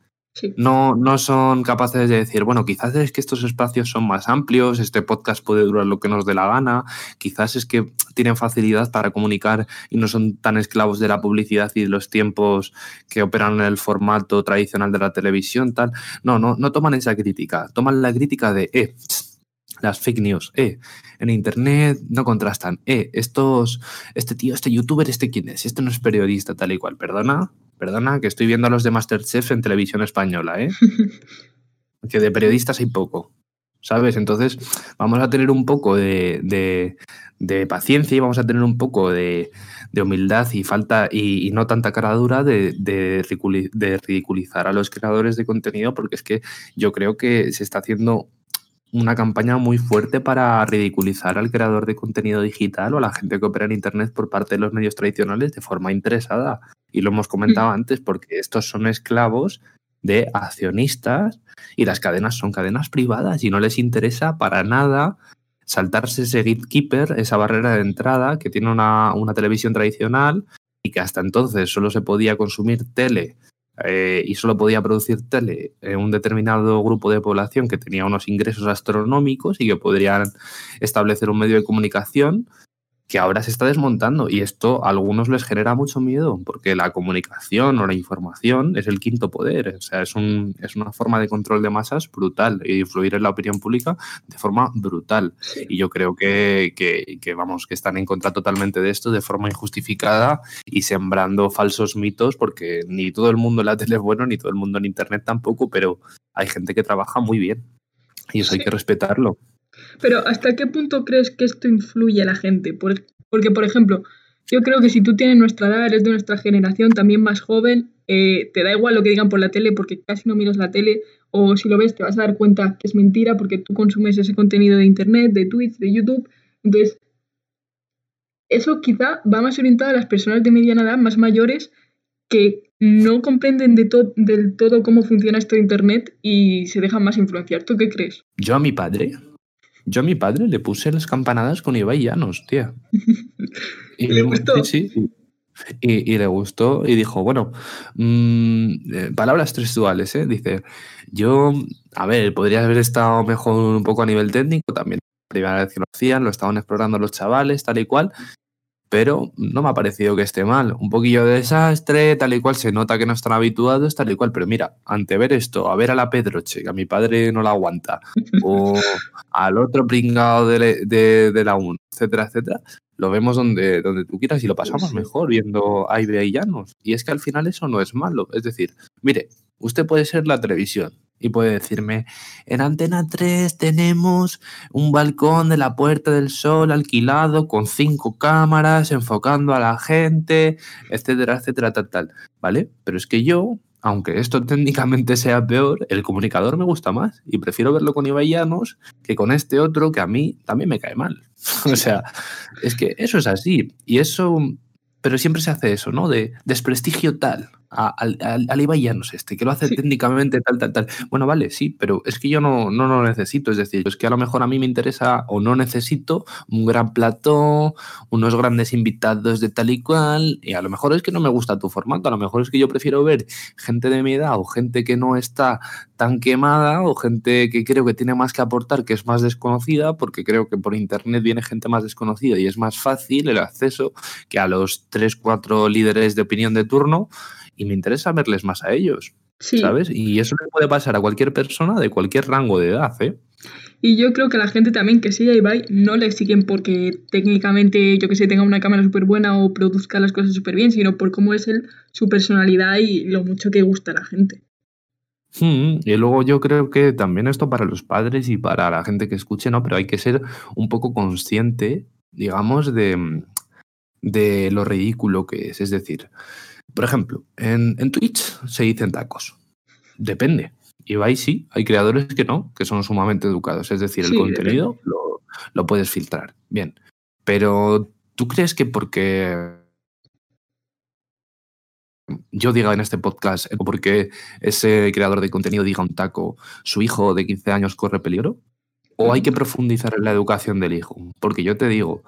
No, no son capaces de decir, bueno, quizás es que estos espacios son más amplios, este podcast puede durar lo que nos dé la gana, quizás es que tienen facilidad para comunicar y no son tan esclavos de la publicidad y de los tiempos que operan en el formato tradicional de la televisión, tal. No, no, no toman esa crítica, toman la crítica de, eh, las fake news, eh, en internet no contrastan, eh, estos, este tío, este youtuber, este quién es, este no es periodista, tal y cual, perdona, Perdona, que estoy viendo a los de Masterchef en televisión española, ¿eh? que de periodistas hay poco, ¿sabes? Entonces vamos a tener un poco de, paciencia y vamos a tener un poco de, humildad y falta y, no tanta cara dura de, ridiculizar a los creadores de contenido porque es que yo creo que se está haciendo una campaña muy fuerte para ridiculizar al creador de contenido digital o a la gente que opera en Internet por parte de los medios tradicionales de forma interesada. Y lo hemos comentado mm. antes porque estos son esclavos de accionistas y las cadenas son cadenas privadas y no les interesa para nada saltarse ese gatekeeper, esa barrera de entrada que tiene una, una televisión tradicional y que hasta entonces solo se podía consumir tele eh, y solo podía producir tele en un determinado grupo de población que tenía unos ingresos astronómicos y que podrían establecer un medio de comunicación que ahora se está desmontando y esto a algunos les genera mucho miedo porque la comunicación o la información es el quinto poder, o sea, es, un, es una forma de control de masas brutal y influir en la opinión pública de forma brutal. Y yo creo que, que, vamos, que están en contra totalmente de esto de forma injustificada y sembrando falsos mitos porque ni todo el mundo en la tele es bueno, ni todo el mundo en Internet tampoco, pero hay gente que trabaja muy bien y eso hay que respetarlo. Pero ¿hasta qué punto crees que esto influye a la gente? Porque, por ejemplo, yo creo que si tú tienes nuestra edad, eres de nuestra generación, también más joven, eh, te da igual lo que digan por la tele porque casi no miras la tele o si lo ves te vas a dar cuenta que es mentira porque tú consumes ese contenido de internet, de Twitch, de YouTube. Entonces, eso quizá va más orientado a las personas de mediana edad, más mayores, que no comprenden de del todo cómo funciona esto de internet y se dejan más influenciar. ¿Tú qué crees? Yo a mi padre yo a mi padre le puse las campanadas con Ibai Llanos, tía. Y le gustó. Sí, Y, le gustó y dijo, bueno, mm, eh, palabras textuales, ¿eh? Dice, yo, a ver, podría haber estado mejor un poco a nivel técnico, también primera vez que lo hacían, lo estaban explorando los chavales, tal y cual, pero no me ha parecido que esté mal. Un poquillo de desastre, tal y cual, se nota que no están habituados, tal y cual, pero mira, ante ver esto, a ver a la Pedroche, que a mi padre no la aguanta, o al otro pringado de, de, la 1, etcétera, etcétera, lo vemos donde, donde tú quieras y lo pasamos mejor viendo a y Llanos. Y es que al final eso no es malo. Es decir, mire, usted puede ser la televisión, y puede decirme, en Antena 3 tenemos un balcón de la Puerta del Sol alquilado con cinco cámaras enfocando a la gente, etcétera, etcétera, tal, tal, ¿vale? Pero es que yo, aunque esto técnicamente sea peor, el comunicador me gusta más y prefiero verlo con Ibai que con este otro que a mí también me cae mal. o sea, es que eso es así y eso, pero siempre se hace eso, ¿no? De desprestigio tal al, al, Ibai Llanos este, que lo hace técnicamente tal, tal, tal. Bueno, vale, sí, pero es que yo no, no lo necesito. Es decir, es que a lo mejor a mí me interesa o no necesito un gran plató, unos grandes invitados de tal y cual, y a lo mejor es que no me gusta tu formato, a lo mejor es que yo prefiero ver gente de mi edad o gente que no está tan quemada o gente que creo que tiene más que aportar, que es más desconocida, porque creo que por internet viene gente más desconocida y es más fácil el acceso que a los tres, cuatro líderes de opinión de turno y me interesa verles más a ellos, ¿sabes? Y eso le puede pasar a cualquier persona de cualquier rango de edad, ¿eh? Y yo creo que la gente también que sigue a Ibai no le siguen porque técnicamente, yo que sé, tenga una cámara súper buena o produzca las cosas súper bien, sino por cómo es él, su personalidad y lo mucho que gusta a la gente. Hmm, y luego yo creo que también esto para los padres y para la gente que escuche, ¿no? Pero hay que ser un poco consciente, digamos, de, de lo ridículo que es. Es decir, por ejemplo, en, Twitch se dicen tacos. Depende. Y Ibai sí, hay creadores que no, que son sumamente educados. Es decir, el contenido lo, puedes filtrar. Bien. Pero ¿tú crees que porque yo diga en este podcast, o porque ese creador de contenido diga un taco, su hijo de 15 años corre peligro? ¿O hay que profundizar en la educación del hijo? Porque yo te digo,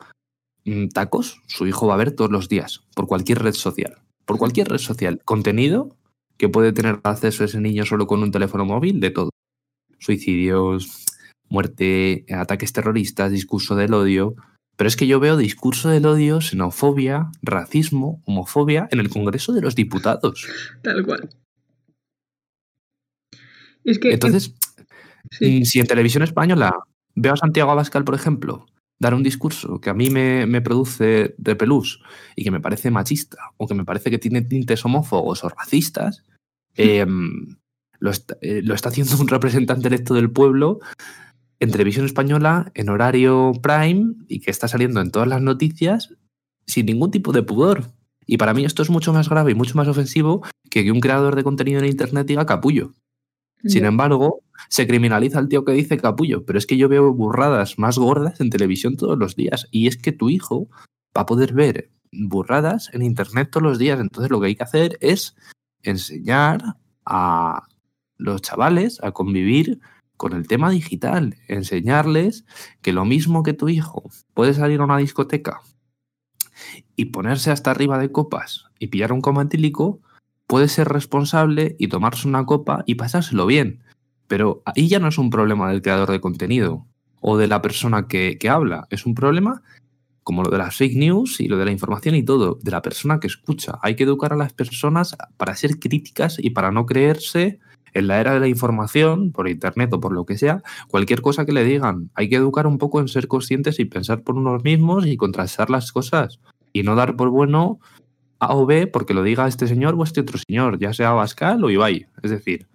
mm, tacos, su hijo va a ver todos los días, por cualquier red social por cualquier red social, contenido que puede tener acceso ese niño solo con un teléfono móvil, de todo. Suicidios, muerte, ataques terroristas, discurso del odio. Pero es que yo veo discurso del odio, xenofobia, racismo, homofobia en el Congreso de los Diputados. Tal cual. Es que, Entonces, mm, si en televisión española veo a Santiago Abascal, por ejemplo, dar un discurso que a mí me, produce repelús y que me parece machista o que me parece que tiene tintes homófobos o racistas, em, lo, está, eh, lo, está, haciendo un representante electo del pueblo en televisión española, en horario prime y que está saliendo en todas las noticias sin ningún tipo de pudor. Y para mí esto es mucho más grave y mucho más ofensivo que que un creador de contenido en Internet diga capullo. Sin embargo, se criminaliza al tío que dice capullo, pero es que yo veo burradas más gordas en televisión todos los días. Y es que tu hijo va a poder ver burradas en internet todos los días. Entonces lo que hay que hacer es enseñar a los chavales a convivir con el tema digital, enseñarles que lo mismo que tu hijo puede salir a una discoteca y ponerse hasta arriba de copas y pillar un coma etílico, puede ser responsable y tomarse una copa y pasárselo bien. Pero ahí ya no es un problema del creador de contenido o de la persona que, habla, es un problema como lo de las fake news y lo de la información y todo, de la persona que escucha. Hay que educar a las personas para ser críticas y para no creerse en la era de la información, por internet o por lo que sea, cualquier cosa que le digan. Hay que educar un poco en ser conscientes y pensar por unos mismos y contrastar las cosas y no dar por bueno a o B porque lo diga este señor o este otro señor, ya sea Bascal o Ibai. Es decir,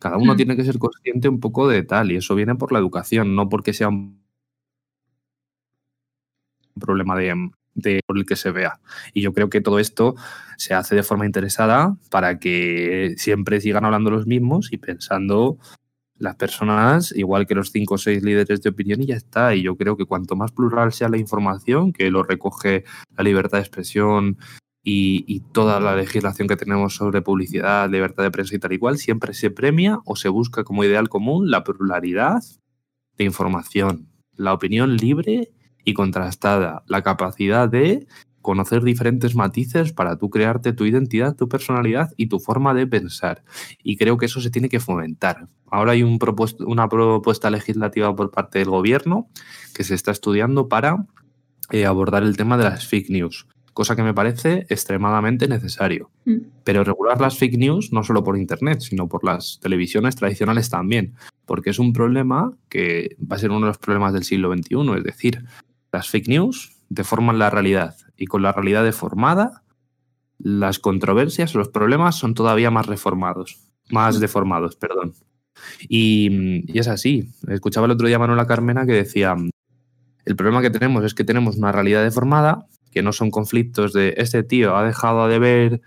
cada uno hmm. tiene que ser consciente un poco de tal y eso viene por la educación, no porque sea un problema de, de por el que se vea. Y yo creo que todo esto se hace de forma interesada para que siempre sigan hablando los mismos y pensando las personas, igual que los cinco o seis líderes de opinión, y ya está. Y yo creo que cuanto más plural sea la información, que lo recoge la libertad de expresión y, toda la legislación que tenemos sobre publicidad, libertad de prensa y tal igual, siempre se premia o se busca como ideal común la pluralidad de información, la opinión libre y contrastada, la capacidad de conocer diferentes matices para tú crearte tu identidad, tu personalidad y tu forma de pensar. Y creo que eso se tiene que fomentar. Ahora hay un una propuesta legislativa por parte del gobierno que se está estudiando para eh, abordar el tema de las fake news cosa que me parece extremadamente necesario. Mm. Pero regular las fake news no solo por Internet, sino por las televisiones tradicionales también, porque es un problema que va a ser uno de los problemas del siglo XXI, es decir, las fake news deforman la realidad y con la realidad deformada, las controversias, los problemas son todavía más reformados, más mm. deformados, perdón. Y, y, es así. Escuchaba el otro día a Manuela Carmena que decía, el problema que tenemos es que tenemos una realidad deformada que no son conflictos de este tío ha dejado de ver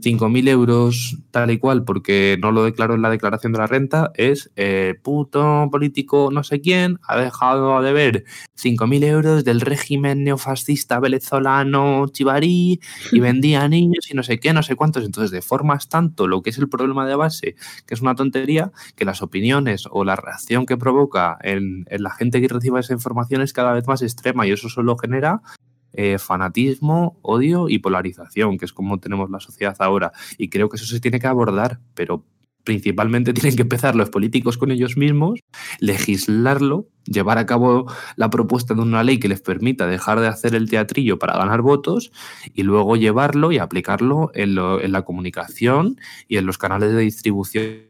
5.000 euros tal y cual porque no lo declaró en la declaración de la renta, es eh, puto político no sé quién ha dejado de ver 5.000 euros del régimen neofascista venezolano chivarí y vendía niños y no sé qué, no sé cuántos. Entonces, de formas tanto lo que es el problema de base, que es una tontería, que las opiniones o la reacción que provoca en, en la gente que reciba esa información es cada vez más extrema y eso solo genera eh, fanatismo, odio y polarización, que es como tenemos la sociedad ahora. Y creo que eso se tiene que abordar, pero principalmente tienen que empezar los políticos con ellos mismos, legislarlo, llevar a cabo la propuesta de una ley que les permita dejar de hacer el teatrillo para ganar votos y luego llevarlo y aplicarlo en, en la comunicación y en los canales de distribución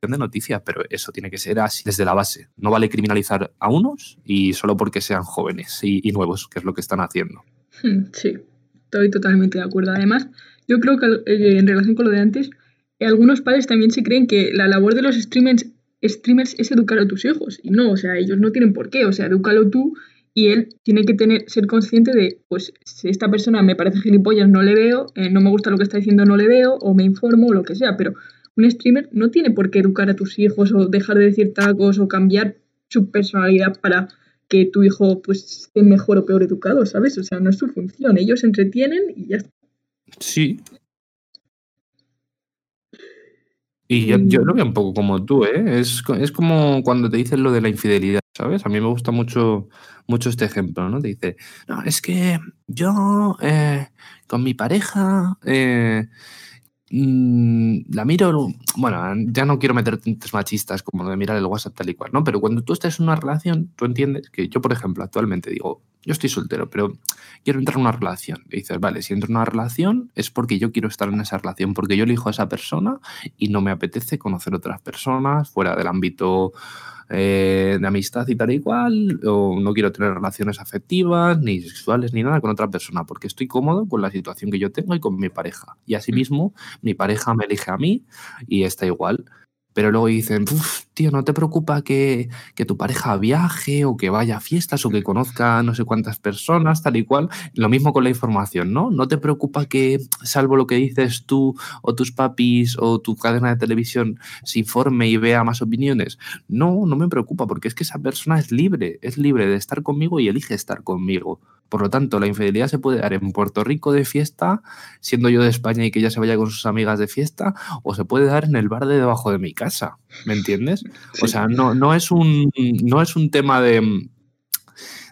de noticias, pero eso tiene que ser así desde la base. No vale criminalizar a unos y solo porque sean jóvenes y, nuevos, que es lo que están haciendo. Hmm, sí, estoy totalmente de acuerdo. Además, yo creo que eh, en relación con lo de antes, algunos padres también se creen que la labor de los streamers, streamers es educar a tus hijos. Y no, o sea, ellos no tienen por qué. O sea, edúcalo tú y él tiene que tener, ser consciente de, pues, si esta persona me parece gilipollas, no le veo, eh, no me gusta lo que está diciendo, no le veo, o me informo, o lo que sea, pero un streamer no tiene por qué educar a tus hijos o dejar de decir tacos o cambiar su personalidad para que tu hijo pues esté mejor o peor educado, ¿sabes? O sea, no es su función. Ellos se entretienen y ya está. Sí. Y yo, lo veo un poco como tú, ¿eh? Es, es, como cuando te dicen lo de la infidelidad, ¿sabes? A mí me gusta mucho, mucho este ejemplo, ¿no? Te dice, no, es que yo eh, con mi pareja... Eh, Mm, la miro, bueno, ya no quiero meter tintes machistas como lo de mirar el WhatsApp tal y cual, ¿no? Pero cuando tú estás en una relación, tú entiendes que yo, por ejemplo, actualmente digo, yo estoy soltero, pero quiero entrar en una relación. Y dices, vale, si entro en una relación es porque yo quiero estar en esa relación, porque yo elijo a esa persona y no me apetece conocer otras personas fuera del ámbito eh, de amistad y tal y cual, o no quiero tener relaciones afectivas, ni sexuales, ni nada con otra persona, porque estoy cómodo con la situación que yo tengo y con mi pareja. Y asimismo, mi pareja me elige a mí y está igual pero luego dicen, tío, ¿no te preocupa que, tu pareja viaje o que vaya a fiestas o que conozca no sé cuántas personas, tal y cual? Lo mismo con la información, ¿no? ¿No te preocupa que, salvo lo que dices tú o tus papis o tu cadena de televisión, se informe y vea más opiniones? No, no me preocupa porque es que esa persona es libre, es libre de estar conmigo y elige estar conmigo. Por lo tanto, la infidelidad se puede dar en Puerto Rico de fiesta, siendo yo de España y que ella se vaya con sus amigas de fiesta, o se puede dar en el bar de debajo de mi casa, ¿me entiendes? O sea, no, no, es, un, no es un tema de,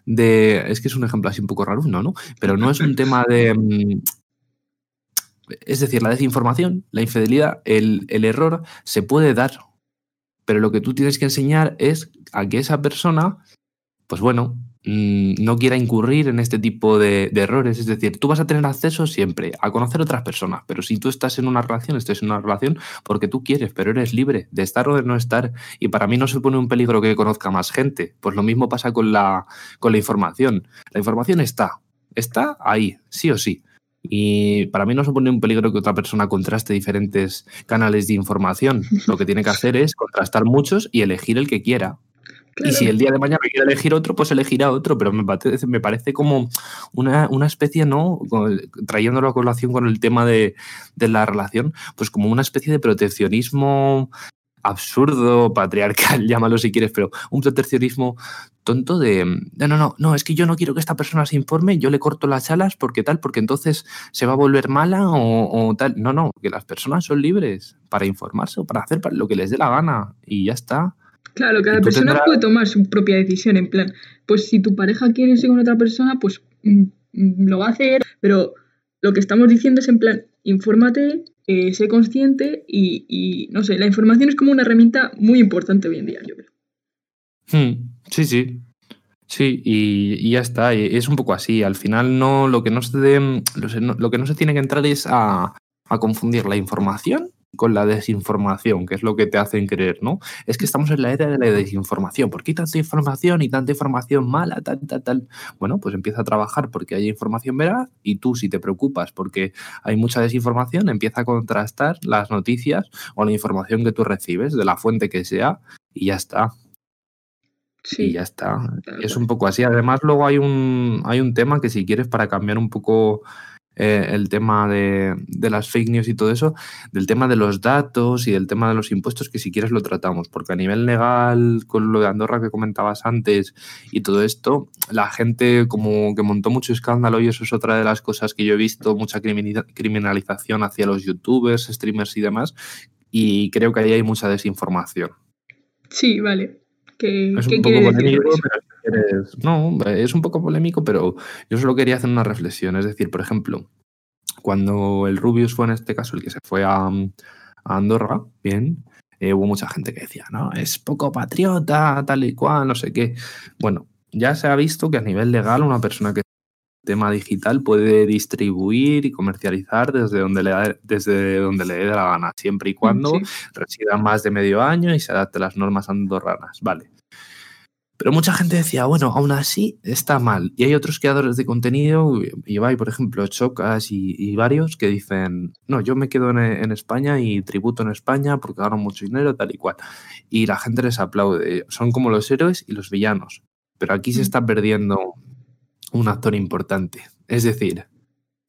de... Es que es un ejemplo así un poco raro, ¿no? ¿no? Pero no es un tema de... Es decir, la desinformación, la infidelidad, el, el error se puede dar, pero lo que tú tienes que enseñar es a que esa persona, pues bueno, Mm, no quiera incurrir en este tipo de, errores. Es decir, tú vas a tener acceso siempre a conocer otras personas, pero si tú estás en una relación, estás en una relación porque tú quieres, pero eres libre de estar o de no estar. Y para mí no supone un peligro que conozca más gente. Pues lo mismo pasa con la, con la información. La información está, está ahí, sí o sí. Y para mí no supone un peligro que otra persona contraste diferentes canales de información. Lo que tiene que hacer es contrastar muchos y elegir el que quiera. Y si el día de mañana quiere elegir otro, pues elegirá otro, pero me parece, me parece como una, una, especie, ¿no? Trayéndolo a colación con el tema de, de, la relación, pues como una especie de proteccionismo absurdo, patriarcal, llámalo si quieres, pero un proteccionismo tonto de, no, no, no, no, es que yo no quiero que esta persona se informe, yo le corto las alas porque tal, porque entonces se va a volver mala o, o tal. No, no, que las personas son libres para informarse o para hacer lo que les dé la gana y ya está. Claro, cada persona puede tomar su propia decisión, en plan, pues si tu pareja quiere irse con otra persona, pues mm, mm, lo va a hacer, pero lo que estamos diciendo es en plan, infórmate, eh, sé consciente y, no sé, la información es como una herramienta muy importante hoy en día, yo creo. Hmm, sí, sí. Sí, y, ya está. Es un poco así. Al final no, lo que no se, lo, que no se tiene que entrar es a, a confundir la información con la desinformación, que es lo que te hacen creer, ¿no? Es que estamos en la era de la desinformación. ¿Por qué hay tanta información y tanta información mala, tal, tal, tal? Bueno, pues empieza a trabajar porque hay información veraz y tú, si te preocupas porque hay mucha desinformación, empieza a contrastar las noticias o la información que tú recibes de la fuente que sea y ya está. Sí. Y ya está. Es un poco así. Además, luego hay un, hay un tema que si quieres para cambiar un poco eh, el tema de, de, las fake news y todo eso, del tema de los datos y del tema de los impuestos, que si quieres lo tratamos, porque a nivel legal, con lo de Andorra que comentabas antes y todo esto, la gente como que montó mucho escándalo y eso es otra de las cosas que yo he visto, mucha criminalización hacia los youtubers, streamers y demás, y creo que ahí hay mucha desinformación. Sí, vale. ¿Qué, es un poco polémico, pero no, es un poco polémico, pero yo solo quería hacer una reflexión. Es decir, por ejemplo, cuando el Rubius fue en este caso el que se fue a, Andorra, bien, eh, hubo mucha gente que decía, no, es poco patriota, tal y cual, no sé qué. Bueno, ya se ha visto que a nivel legal una persona que tema digital puede distribuir y comercializar desde donde le, desde donde le dé la gana, siempre y cuando resida más de medio año y se adapte a las normas andorranas. Vale. Pero mucha gente decía, bueno, aún así está mal. Y hay otros creadores de contenido, Ibai, por ejemplo, Chocas y, varios, que dicen, no, yo me quedo en, España y tributo en España porque gano mucho dinero, tal y cual. Y la gente les aplaude. Son como los héroes y los villanos. Pero aquí se mm. está perdiendo un actor importante. Es decir,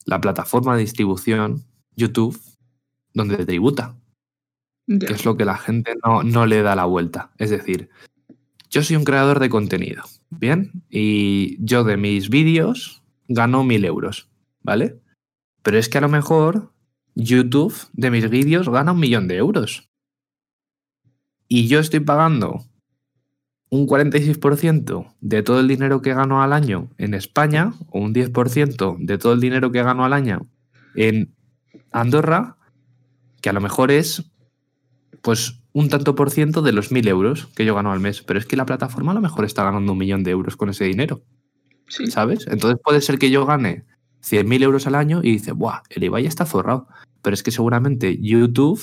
la plataforma de distribución, YouTube, donde tributa. Que es lo que la gente no, no le da la vuelta. Es decir, yo soy un creador de contenido, ¿bien? Y yo de mis vídeos gano mil euros, ¿vale? Pero es que a lo mejor YouTube de mis vídeos gana un millón de euros. Y yo estoy pagando un 46% de todo el dinero que gano al año en España o un 10% de todo el dinero que gano al año en Andorra, que a lo mejor es pues un tanto por ciento de los mil euros que yo gano al mes. Pero es que la plataforma a lo mejor está ganando un millón de euros con ese dinero. ¿Sabes? Entonces puede ser que yo gane 100.000 euros al año y dice, ¡buah! El Ibai está forrado. Pero es que seguramente YouTube,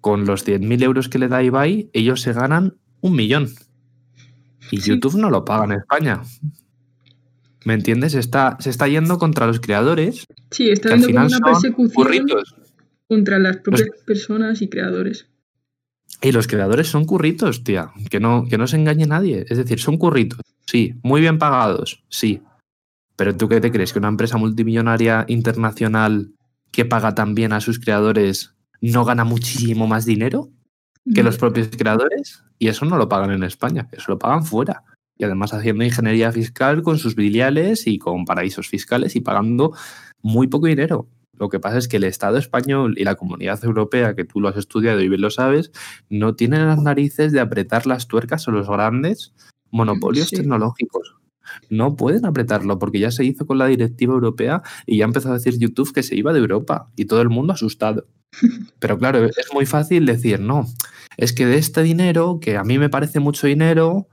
con los 100.000 euros que le da Ibai, ellos se ganan un millón. Y YouTube no lo paga en España. ¿Me entiendes? Está, se está yendo contra los creadores. Sí, está yendo como una persecución contra las propias personas y creadores. Y los creadores son curritos, tía. Que no, que no se engañe nadie. Es decir, son curritos. Sí. Muy bien pagados. Sí. Pero tú qué te crees? ¿Que una empresa multimillonaria internacional que paga también a sus creadores no gana muchísimo más dinero que los propios creadores? Y eso no lo pagan en España, eso lo pagan fuera. Y además haciendo ingeniería fiscal con sus filiales y con paraísos fiscales y pagando muy poco dinero. Lo que pasa es que el Estado español y la comunidad europea, que tú lo has estudiado y bien lo sabes, no tienen las narices de apretar las tuercas a los grandes monopolios tecnológicos. No pueden apretarlo porque ya se hizo con la directiva europea y ya empezó a decir YouTube que se iba de Europa y todo el mundo asustado. Pero claro, es muy fácil decir, no, es que de este dinero, que a mí me parece mucho dinero,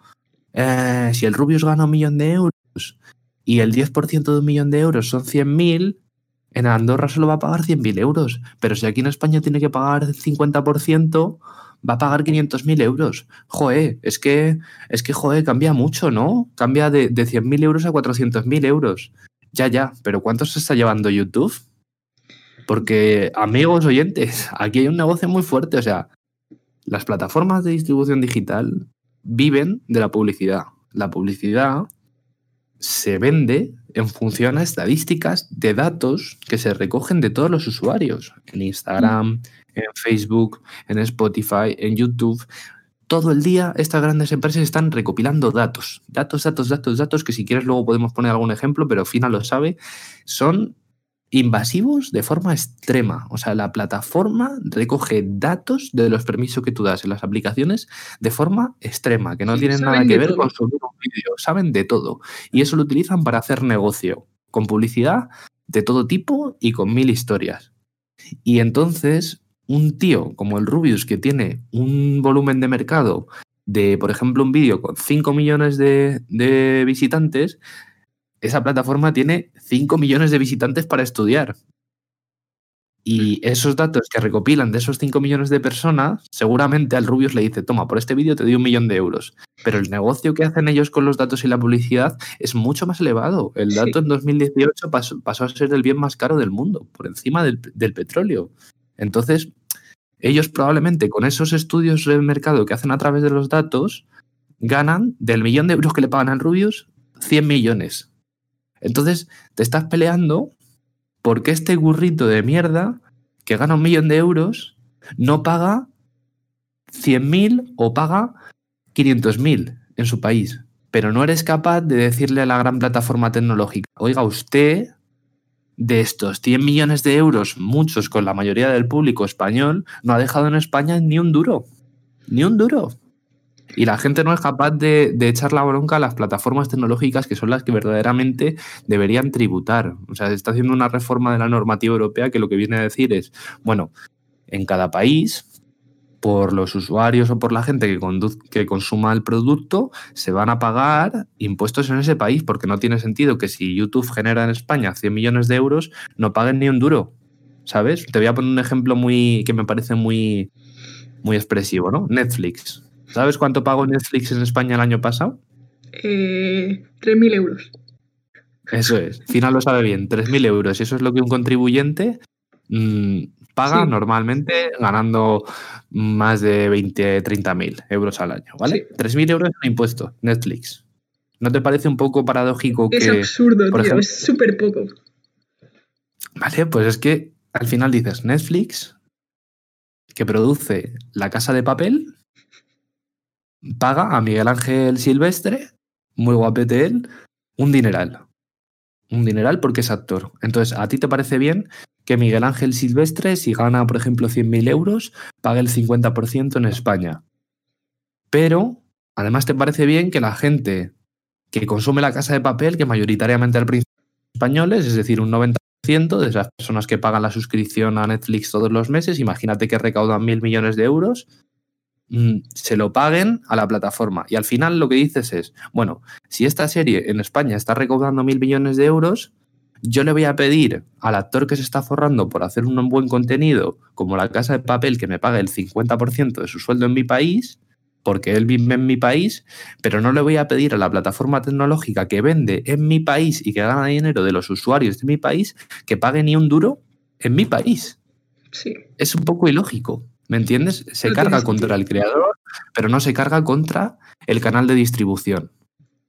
eh, si el Rubius gana un millón de euros y el 10% de un millón de euros son 100.000, en Andorra solo va a pagar 100.000 euros. Pero si aquí en España tiene que pagar 50%, va a pagar 500.000 euros. Joe, es que, es que, joe, cambia mucho, ¿no? Cambia de, de 100.000 euros a 400.000 euros. Ya, ya, pero ¿cuánto se está llevando YouTube? Porque, amigos oyentes, aquí hay un negocio muy fuerte. O sea, las plataformas de distribución digital viven de la publicidad. La publicidad se vende en función a estadísticas de datos que se recogen de todos los usuarios, en Instagram, en Facebook, en Spotify, en YouTube. Todo el día estas grandes empresas están recopilando datos, datos, datos, datos, datos, que si quieres luego podemos poner algún ejemplo, pero Fina lo sabe, son invasivos de forma extrema. O sea, la plataforma recoge datos de los permisos que tú das en las aplicaciones de forma extrema, que no tienen nada que ver con subir un vídeo, saben de todo. Y eso lo utilizan para hacer negocio, con publicidad de todo tipo y con mil historias. Y entonces, un tío como el Rubius, que tiene un volumen de mercado de, por ejemplo, un vídeo con 5 millones de, de visitantes, esa plataforma tiene 5 millones de visitantes para estudiar. Y esos datos que recopilan de esos 5 millones de personas, seguramente al Rubius le dice, toma, por este vídeo te doy un millón de euros. Pero el negocio que hacen ellos con los datos y la publicidad es mucho más elevado. El dato en 2018 pasó, a ser el bien más caro del mundo, por encima del, del petróleo. Entonces, ellos probablemente con esos estudios del mercado que hacen a través de los datos, ganan del millón de euros que le pagan al Rubius 100 millones. Entonces, te estás peleando ¿por qué este burrito de mierda que gana un millón de euros no paga 100.000 o paga 500.000 en su país? Pero no eres capaz de decirle a la gran plataforma tecnológica, oiga, usted de estos 100 millones de euros, muchos con la mayoría del público español, no ha dejado en España ni un duro. Ni un duro. Y la gente no es capaz de, echar la bronca a las plataformas tecnológicas que son las que verdaderamente deberían tributar. O sea, se está haciendo una reforma de la normativa europea que lo que viene a decir es, bueno, en cada país por los usuarios o por la gente que, que consuma el producto, se van a pagar impuestos en ese país, porque no tiene sentido que si YouTube genera en España 100 millones de euros, no paguen ni un duro. ¿Sabes? Te voy a poner un ejemplo muy que me parece muy, muy expresivo, ¿no? Netflix. ¿Sabes cuánto pagó Netflix en España el año pasado? Eh, 3.000 euros. Eso es. Final lo sabe bien. 3.000 euros. Y eso es lo que un contribuyente mm, paga normalmente ganando más de 20, 30 mil euros al año, ¿vale? 3.000 euros en impuesto, Netflix. ¿No te parece un poco paradójico que... Es absurdo, tío, es súper poco. Vale, pues es que al final dices Netflix, que produce La Casa de Papel, paga a Miguel Ángel Silvestre, muy guapete él, un dineral. Un dineral porque es actor. Entonces, ¿a ti te parece bien que Miguel Ángel Silvestre, si gana, por ejemplo, 100.000 euros, pague el 50% en España. Pero, además, ¿te parece bien que la gente que consume la casa de papel, que mayoritariamente al principio españoles, es decir, un 90% de esas personas que pagan la suscripción a Netflix todos los meses, imagínate que recaudan mil millones de euros, mm, se lo paguen a la plataforma. Y al final lo que dices es, bueno, si esta serie en España está recaudando mil millones de euros, yo le voy a pedir al actor que se está forrando por hacer un buen contenido, como la casa de papel, que me pague el 50% de su sueldo en mi país, porque él vive en mi país, pero no le voy a pedir a la plataforma tecnológica que vende en mi país y que gana dinero de los usuarios de mi país que pague ni un duro en mi país. Sí. Es un poco ilógico, ¿me entiendes? Se carga contra el creador, pero no se carga contra el canal de distribución.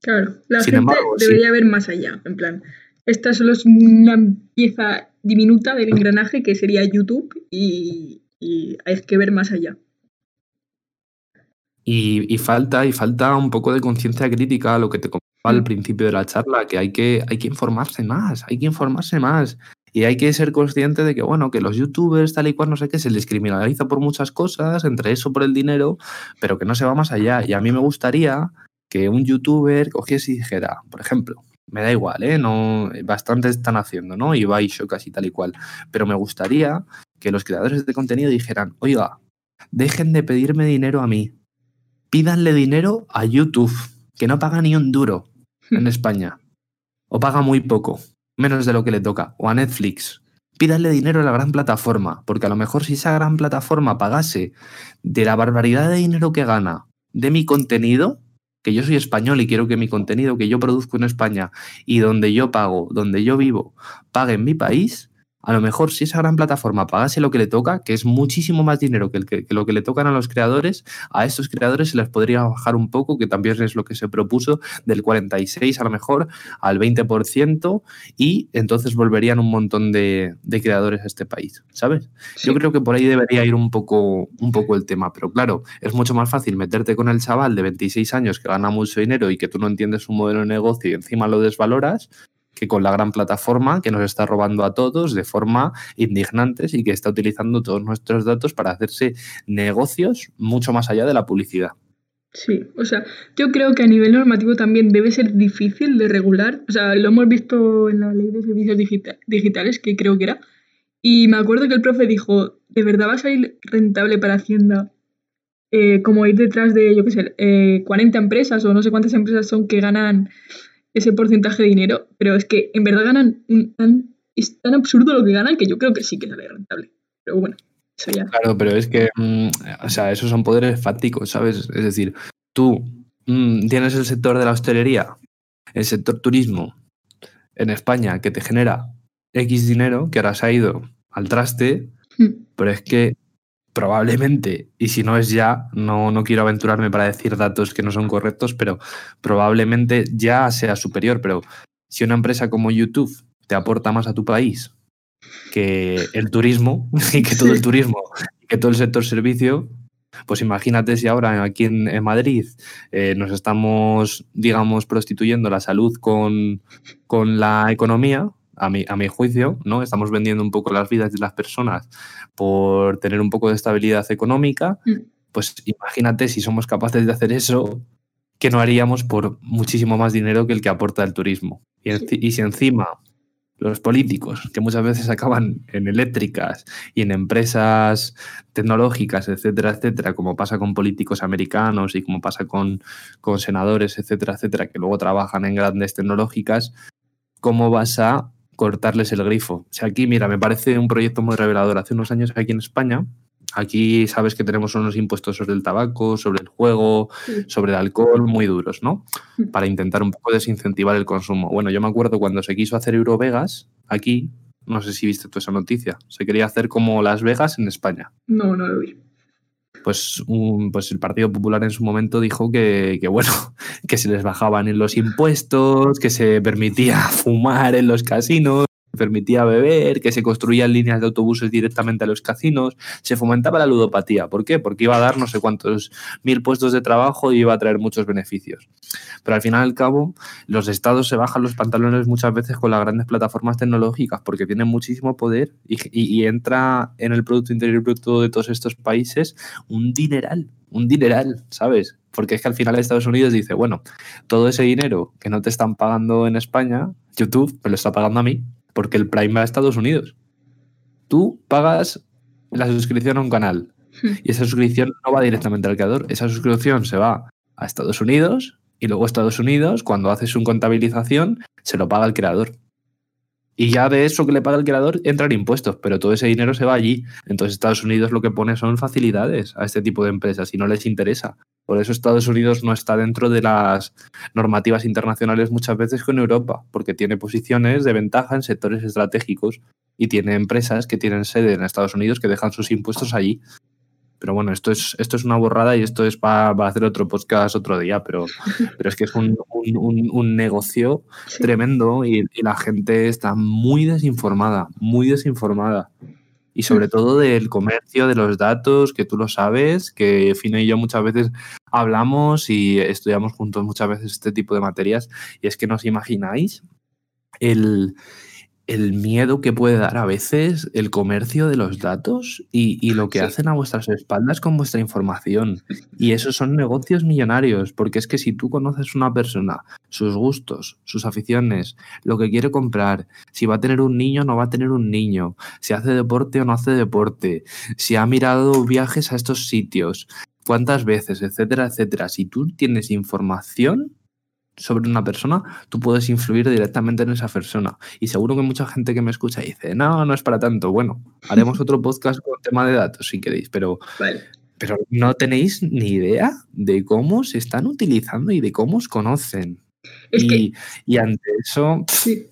Claro, la gente debería ver más allá, en plan, esta solo es una pieza diminuta del engranaje que sería YouTube y, hay que ver más allá. Y, falta, y falta un poco de conciencia crítica, lo que te comentaba al mm. principio de la charla, que hay, que hay que informarse más, hay que informarse más. Y hay que ser consciente de que, bueno, que los youtubers, tal y cual, no sé qué, se les criminaliza por muchas cosas, entre eso por el dinero, pero que no se va más allá. Y a mí me gustaría que un youtuber cogiese y dijera, por ejemplo, me da igual, ¿eh? No, bastante están haciendo, ¿no? Y Bioshock casi tal y cual. Pero me gustaría que los creadores de contenido dijeran, oiga, dejen de pedirme dinero a mí. Pídanle dinero a YouTube, que no paga ni un duro en España. O paga muy poco, menos de lo que le toca. O a Netflix. Pídanle dinero a la gran plataforma, porque a lo mejor si esa gran plataforma pagase de la barbaridad de dinero que gana de mi contenido, que yo soy español y quiero que mi contenido que yo produzco en España y donde yo pago, donde yo vivo, pague en mi país, a lo mejor si esa gran plataforma pagase lo que le toca, que es muchísimo más dinero que, que, lo que le tocan a los creadores, a estos creadores se les podría bajar un poco, que también es lo que se propuso, del 46 a lo mejor al 20%, y entonces volverían un montón de, creadores a este país, ¿sabes? Yo creo que por ahí debería ir un poco, un poco el tema, pero claro, es mucho más fácil meterte con el chaval de 26 años que gana mucho dinero y que tú no entiendes su modelo de negocio y encima lo desvaloras, que con la gran plataforma que nos está robando a todos de forma indignante y que está utilizando todos nuestros datos para hacerse negocios mucho más allá de la publicidad. Sí, o sea, yo creo que a nivel normativo también debe ser difícil de regular. O sea, lo hemos visto en la ley de servicios digitales, que creo que era. Y me acuerdo que el profe dijo, ¿de verdad va a salir rentable para Hacienda eh, como ir detrás de, yo qué sé, 40 eh, empresas o no sé cuántas empresas son que ganan ese porcentaje de dinero, pero es que en verdad ganan tan, es tan absurdo lo que ganan que yo creo que sí que sale rentable. Pero bueno, eso ya. Claro, pero es que, mm, o sea, esos son poderes fácticos, ¿sabes? Es decir, tú mm, tienes el sector de la hostelería, el sector turismo en España que te genera X dinero, que ahora se ha ido al traste, hmm. pero es que probablemente, y si no es ya, no, no quiero aventurarme para decir datos que no son correctos, pero probablemente ya sea superior. Pero si una empresa como YouTube te aporta más a tu país que el turismo y que todo el turismo y que todo el sector servicio pues imagínate si ahora aquí en, Madrid eh, nos estamos, digamos, prostituyendo la salud con, con la economía, a mi, a mi, juicio, ¿no? Estamos vendiendo un poco las vidas de las personas por tener un poco de estabilidad económica. Mm. Pues imagínate si somos capaces de hacer eso, que no haríamos por muchísimo más dinero que el que aporta el turismo. Y, y si encima los políticos, que muchas veces acaban en eléctricas y en empresas tecnológicas, etcétera, etcétera, como pasa con políticos americanos y como pasa con, con senadores, etcétera, etcétera, que luego trabajan en grandes tecnológicas, ¿cómo vas a cortarles el grifo? O sea, aquí, mira, me parece un proyecto muy revelador. Hace unos años aquí en España Aquí sabes que tenemos unos impuestos sobre el tabaco, sobre el juego, sobre el alcohol muy duros, ¿no? Para intentar un poco desincentivar el consumo. Bueno, yo me acuerdo cuando se quiso hacer Eurovegas, aquí, no sé si viste tú esa noticia, se quería hacer como Las Vegas en España. No, no lo vi. Pues, pues el Partido Popular en su momento dijo que, que, bueno, que se les bajaban en los impuestos, que se permitía fumar en los casinos, permitía beber, que se construían líneas de autobuses directamente a los casinos, se fomentaba la ludopatía. ¿Por qué? Porque iba a dar no sé cuántos mil puestos de trabajo y iba a traer muchos beneficios. Pero al final y al cabo, los estados se bajan los pantalones muchas veces con las grandes plataformas tecnológicas porque tienen muchísimo poder y, entra en el Producto Interior Bruto de todos estos países un dineral, un dineral, ¿sabes? Porque es que al final Estados Unidos dice, bueno, todo ese dinero que no te están pagando en España, YouTube me lo está pagando a mí, porque el Prime va a Estados Unidos. Tú pagas la suscripción a un canal hmm. y esa suscripción no va directamente al creador, esa suscripción se va a Estados Unidos y luego Estados Unidos, cuando haces su contabilización, se lo paga el creador. Y ya de eso que le paga el creador entran impuestos, pero todo ese dinero se va allí. Entonces Estados Unidos lo que pone son facilidades a este tipo de empresas y no les interesa. Por eso Estados Unidos no está dentro de las normativas internacionales muchas veces con Europa, porque tiene posiciones de ventaja en sectores estratégicos y tiene empresas que tienen sede en Estados Unidos que dejan sus impuestos allí. Pero bueno, esto es, esto es una borrada y esto es para, hacer otro podcast otro día, pero, pero es que es un, negocio tremendo y, la gente está muy desinformada, muy desinformada. Y sobre todo del comercio, de los datos, que tú lo sabes, que Fino y yo muchas veces hablamos y estudiamos juntos muchas veces este tipo de materias. Y es que nos imagináis el, el miedo que puede dar a veces el comercio de los datos y, lo que hacen a vuestras espaldas con vuestra información. Y esos son negocios millonarios, porque es que si tú conoces una persona, sus gustos, sus aficiones, lo que quiere comprar, si va a tener un niño o no va a tener un niño, si hace deporte o no hace deporte, si ha mirado viajes a estos sitios, cuántas veces, etcétera, etcétera, si tú tienes información, sobre una persona, tú puedes influir directamente en esa persona. Y seguro que mucha gente que me escucha dice, no, no es para tanto. Bueno, haremos otro podcast con tema de datos si queréis, pero, pero no tenéis ni idea de cómo se están utilizando y de cómo os conocen. y, y, ante eso... Sí.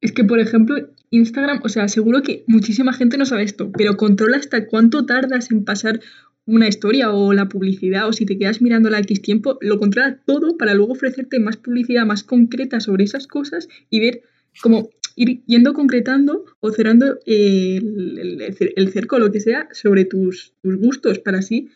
Es que, por ejemplo, Instagram, o sea, seguro que muchísima gente no sabe esto, pero controla hasta cuánto tardas en pasar una historia o la publicidad o si te quedas mirando la X tiempo, lo controla todo para luego ofrecerte más publicidad más concreta sobre esas cosas y ver cómo ir yendo concretando o cerrando el, el, cerco o lo que sea sobre tus, tus gustos para así,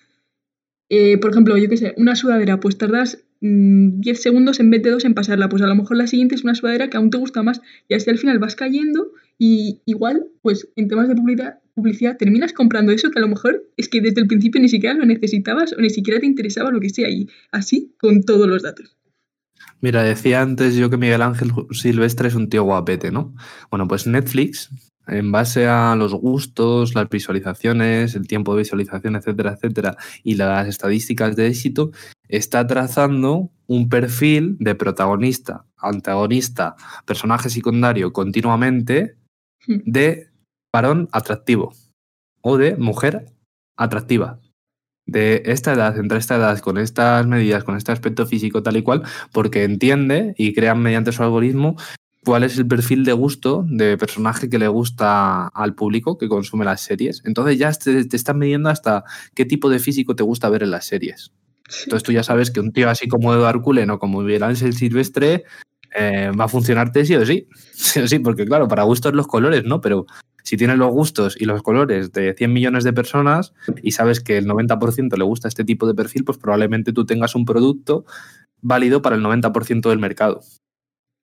eh, por ejemplo, yo qué sé, una sudadera, pues tardas 10 mm, segundos en vez de 2 en pasarla, pues a lo mejor la siguiente es una sudadera que aún te gusta más y así al final vas cayendo y igual, pues en temas de publicidad, publicidad terminas comprando eso que a lo mejor es que desde el principio ni siquiera lo necesitabas o ni siquiera te interesaba lo que sea y así con todos los datos. Mira, decía antes yo que Miguel Ángel Silvestre es un tío guapete, ¿no? Bueno, pues Netflix, en base a los gustos, las visualizaciones, el tiempo de visualización, etcétera, etcétera, y las estadísticas de éxito, está trazando un perfil de protagonista, antagonista, personaje secundario continuamente. De varón atractivo o de mujer atractiva. De esta edad, entre esta edad, con estas medidas, con este aspecto físico tal y cual, porque entiende y crea mediante su algoritmo cuál es el perfil de gusto de personaje que le gusta al público que consume las series. Entonces ya te, te están midiendo hasta qué tipo de físico te gusta ver en las series. Entonces tú ya sabes que un tío así como Eduardo Cullen o como Miguel Ángel Silvestre eh, va a funcionarte sí o sí. Sí o sí, porque claro, para gustos los colores, ¿no? Pero si tienes los gustos y los colores de 100 millones de personas y sabes que el 90% le gusta este tipo de perfil, pues probablemente tú tengas un producto válido para el 90% del mercado.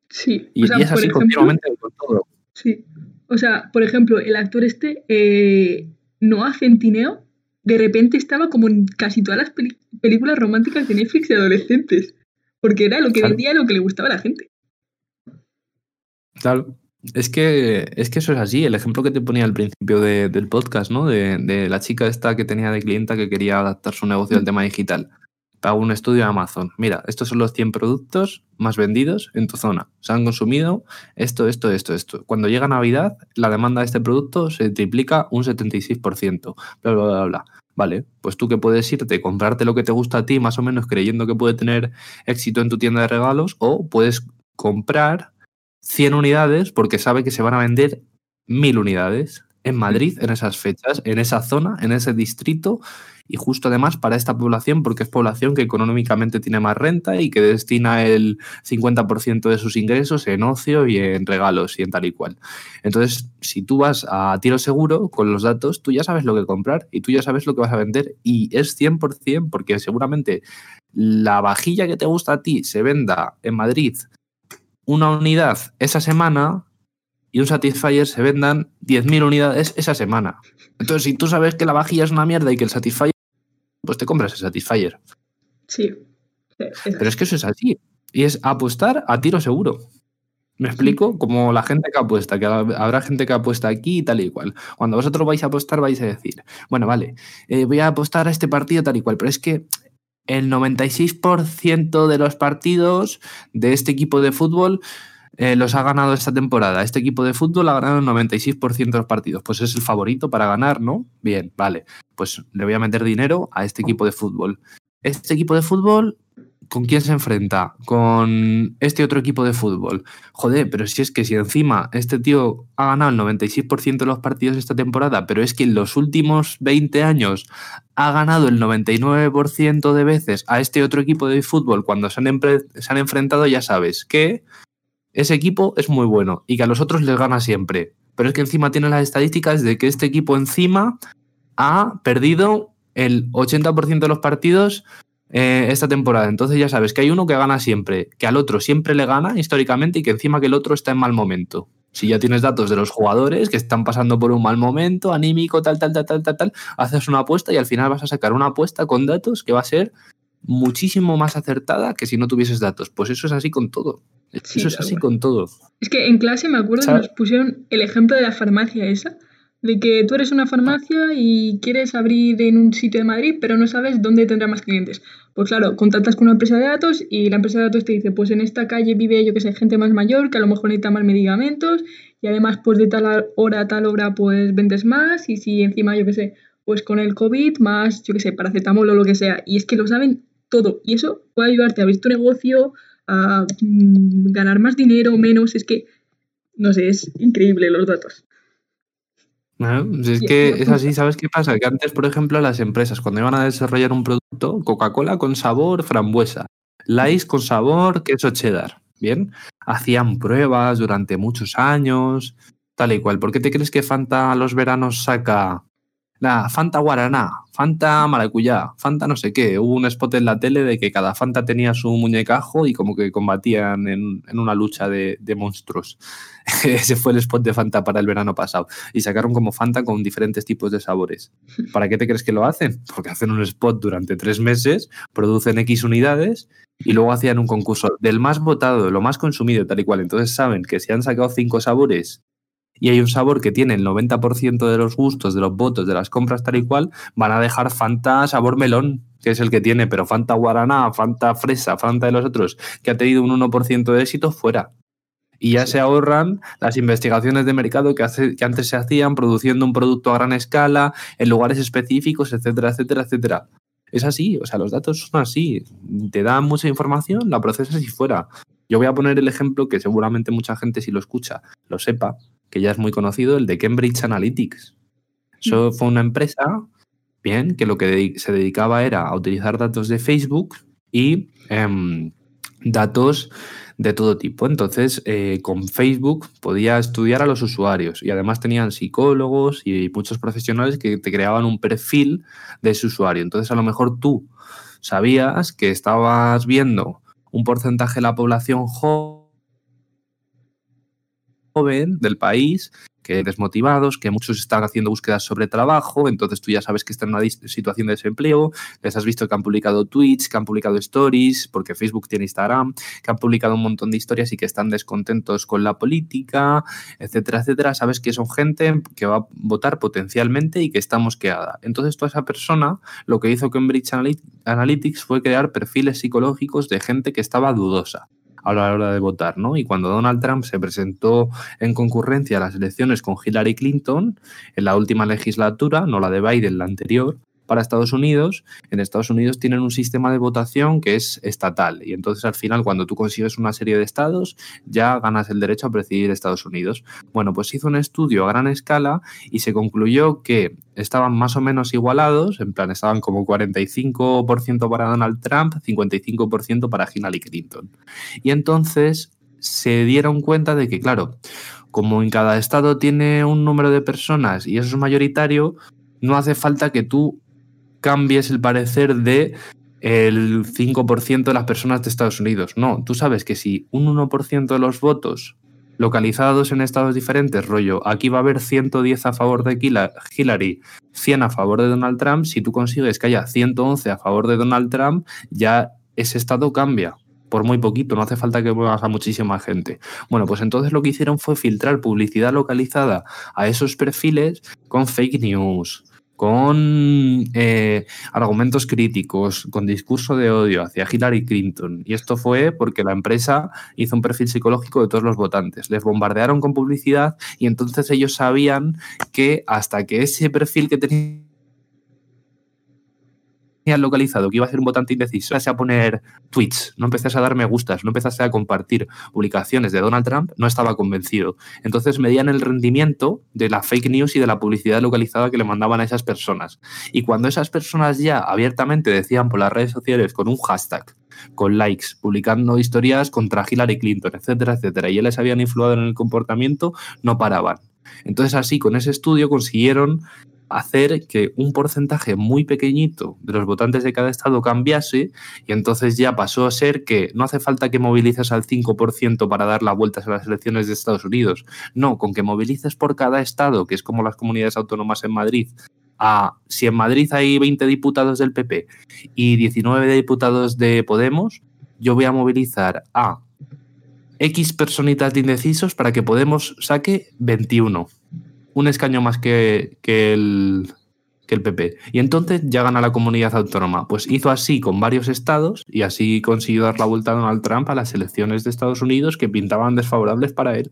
Sí. Y, o sea, y es por así ejemplo- continuamente con todo. Sí. O sea, por ejemplo, el actor este, eh, Noah Centineo, de repente estaba como en casi todas las películas románticas de Netflix de adolescentes. Porque era lo que Claro. vendía y lo que le gustaba a la gente. Claro. Es que, es que eso es así. El ejemplo que te ponía al principio de- del podcast, ¿no? De, de la chica esta que tenía de clienta que quería adaptar su negocio al tema digital. Pago un estudio de Amazon. Mira, estos son los 100 productos más vendidos en tu zona. Se han consumido esto, esto, esto, esto. Cuando llega Navidad, la demanda de este producto se triplica un 76%. Bla, bla, bla, bla. Vale, pues tú que puedes irte, comprarte lo que te gusta a ti, más o menos creyendo que puede tener éxito en tu tienda de regalos, o puedes comprar 100 unidades porque sabe que se van a vender 1000 unidades en Madrid en esas fechas, en esa zona, en ese distrito y justo además para esta población porque es población que económicamente tiene más renta y que destina el 50% de sus ingresos en ocio y en regalos y en tal y cual. Entonces, si tú vas a tiro seguro con los datos, tú ya sabes lo que comprar y tú ya sabes lo que vas a vender y es 100% porque seguramente la vajilla que te gusta a ti se venda en Madrid una unidad esa semana y un Satisfyer se vendan 10.000 unidades esa semana. Entonces, si tú sabes que la vajilla es una mierda y que el Satisfyer, pues te compras el Satisfyer. Sí. Pero es que eso es así. Y es apostar a tiro seguro. ¿Me explico? Como la gente que apuesta, que hab- habrá gente que apuesta aquí y tal y cual. Cuando vosotros vais a apostar vais a decir, bueno, vale, eh, voy a apostar a este partido tal y cual, pero es que el 96% de los partidos de este equipo de fútbol eh, los ha ganado esta temporada. Este equipo de fútbol ha ganado el 96% de los partidos. Pues es el favorito para ganar, ¿no? Bien, vale. Pues le voy a meter dinero a este equipo de fútbol. Este equipo de fútbol, ¿con quién se enfrenta? Con este otro equipo de fútbol. Joder, pero si es que si encima este tío ha ganado el 96% de los partidos esta temporada, pero es que en los últimos 20 años ha ganado el 99% de veces a este otro equipo de fútbol cuando se han, se han enfrentado, ya sabes que ese equipo es muy bueno y que a los otros les gana siempre. Pero es que encima tiene las estadísticas de que este equipo encima ha perdido el 80% de los partidos eh, esta temporada. Entonces ya sabes que hay uno que gana siempre, que al otro siempre le gana históricamente y que encima que el otro está en mal momento. Si ya tienes datos de los jugadores que están pasando por un mal momento, anímico, tal, tal, tal, tal, tal, tal, haces una apuesta y al final vas a sacar una apuesta con datos que va a ser muchísimo más acertada que si no tuvieses datos. Pues eso es así con todo. Sí, eso es así con todo. Es que en clase me acuerdo que nos pusieron el ejemplo de la farmacia esa, de que tú eres una farmacia y quieres abrir en un sitio de Madrid, pero no sabes dónde tendrá más clientes. Pues claro, contactas con una empresa de datos y la empresa de datos te dice, pues en esta calle vive, yo que sé, gente más mayor que a lo mejor necesita más medicamentos y además pues de tal hora a tal hora pues vendes más y si encima, yo que sé, pues con el COVID más, yo que sé, paracetamol o lo que sea. Y es que lo saben todo y eso puede ayudarte a abrir tu negocio, a mm, ganar más dinero, menos, es que, no sé, es increíble los datos. ¿No? Si es que es así, ¿sabes qué pasa? Que antes, por ejemplo, las empresas, cuando iban a desarrollar un producto, Coca-Cola con sabor frambuesa, Lays con sabor queso cheddar, ¿bien? Hacían pruebas durante muchos años, tal y cual. ¿Por qué te crees que Fanta a los veranos saca la Fanta Guaraná, Fanta Maracuyá, Fanta no sé qué? Hubo un spot en la tele de que cada Fanta tenía su muñecajo y como que combatían en, en una lucha de, de monstruos. Ese fue el spot de Fanta para el verano pasado y sacaron como Fanta con diferentes tipos de sabores. ¿Para qué te crees que lo hacen? Porque hacen un spot durante tres meses, producen X unidades y luego hacían un concurso del más votado, lo más consumido, tal y cual. Entonces saben que si han sacado cinco sabores y hay un sabor que tiene el 90% de los gustos, de los votos, de las compras, tal y cual, van a dejar Fanta sabor melón, que es el que tiene, pero Fanta guaraná, Fanta fresa, Fanta de los otros, que ha tenido un 1% de éxito, fuera y ya se ahorran las investigaciones de mercado que, hace, que antes se hacían produciendo un producto a gran escala, en lugares específicos, etcétera, etcétera, etcétera. Es así, o sea, los datos son así. Te dan mucha información, la procesas y fuera. Yo voy a poner el ejemplo que seguramente mucha gente, si lo escucha, lo sepa, que ya es muy conocido, el de Cambridge Analytics. Eso fue una empresa, bien, que lo que se dedicaba era a utilizar datos de Facebook y em, datos de todo tipo. Entonces, eh, con Facebook podía estudiar a los usuarios y además tenían psicólogos y muchos profesionales que te creaban un perfil de ese usuario. Entonces, a lo mejor tú sabías que estabas viendo un porcentaje de la población del país que desmotivados, que muchos están haciendo búsquedas sobre trabajo, entonces tú ya sabes que están en una situación de desempleo, les has visto que han publicado tweets, que han publicado stories, porque Facebook tiene Instagram, que han publicado un montón de historias y que están descontentos con la política, etcétera, etcétera. Sabes que son gente que va a votar potencialmente y que está mosqueada. Entonces toda esa persona lo que hizo Cambridge Analytics fue crear perfiles psicológicos de gente que estaba dudosa a la hora de votar, ¿no? Y cuando Donald Trump se presentó en concurrencia a las elecciones con Hillary Clinton en la última legislatura, no la de Biden, la anterior, para Estados Unidos, en Estados Unidos tienen un sistema de votación que es estatal y entonces al final cuando tú consigues una serie de estados ya ganas el derecho a presidir Estados Unidos. Bueno, pues hizo un estudio a gran escala y se concluyó que estaban más o menos igualados, en plan estaban como 45% para Donald Trump, 55% para Hillary Clinton. Y entonces se dieron cuenta de que, claro, como en cada estado tiene un número de personas y eso es mayoritario, no hace falta que tú cambies el parecer de el 5% de las personas de Estados Unidos. No, tú sabes que si un 1% de los votos localizados en estados diferentes, rollo, aquí va a haber 110 a favor de Hillary, 100 a favor de Donald Trump, si tú consigues que haya 111 a favor de Donald Trump, ya ese estado cambia por muy poquito, no hace falta que muevas a muchísima gente. Bueno, pues entonces lo que hicieron fue filtrar publicidad localizada a esos perfiles con fake news, con eh, argumentos críticos, con discurso de odio hacia Hillary Clinton. Y esto fue porque la empresa hizo un perfil psicológico de todos los votantes. Les bombardearon con publicidad y entonces ellos sabían que hasta que ese perfil que tenía localizado que iba a ser un votante indeciso, empecé a poner tweets, no empecé a dar me gustas, no empezaste a compartir publicaciones de Donald Trump, no estaba convencido. Entonces medían el rendimiento de la fake news y de la publicidad localizada que le mandaban a esas personas. Y cuando esas personas ya abiertamente decían por las redes sociales con un hashtag, con likes, publicando historias contra Hillary Clinton, etcétera, etcétera, y ya les habían influido en el comportamiento, no paraban. Entonces así, con ese estudio consiguieron hacer que un porcentaje muy pequeñito de los votantes de cada estado cambiase y entonces ya pasó a ser que no hace falta que movilices al 5% para dar la vuelta a las elecciones de Estados Unidos. No, con que movilices por cada estado, que es como las comunidades autónomas en Madrid, a si en Madrid hay 20 diputados del PP y 19 diputados de Podemos, yo voy a movilizar a X personitas de indecisos para que Podemos saque 21 un escaño más que, el, que el PP. Y entonces ya gana la comunidad autónoma. Pues hizo así con varios estados y así consiguió dar la vuelta a Donald Trump a las elecciones de Estados Unidos que pintaban desfavorables para él.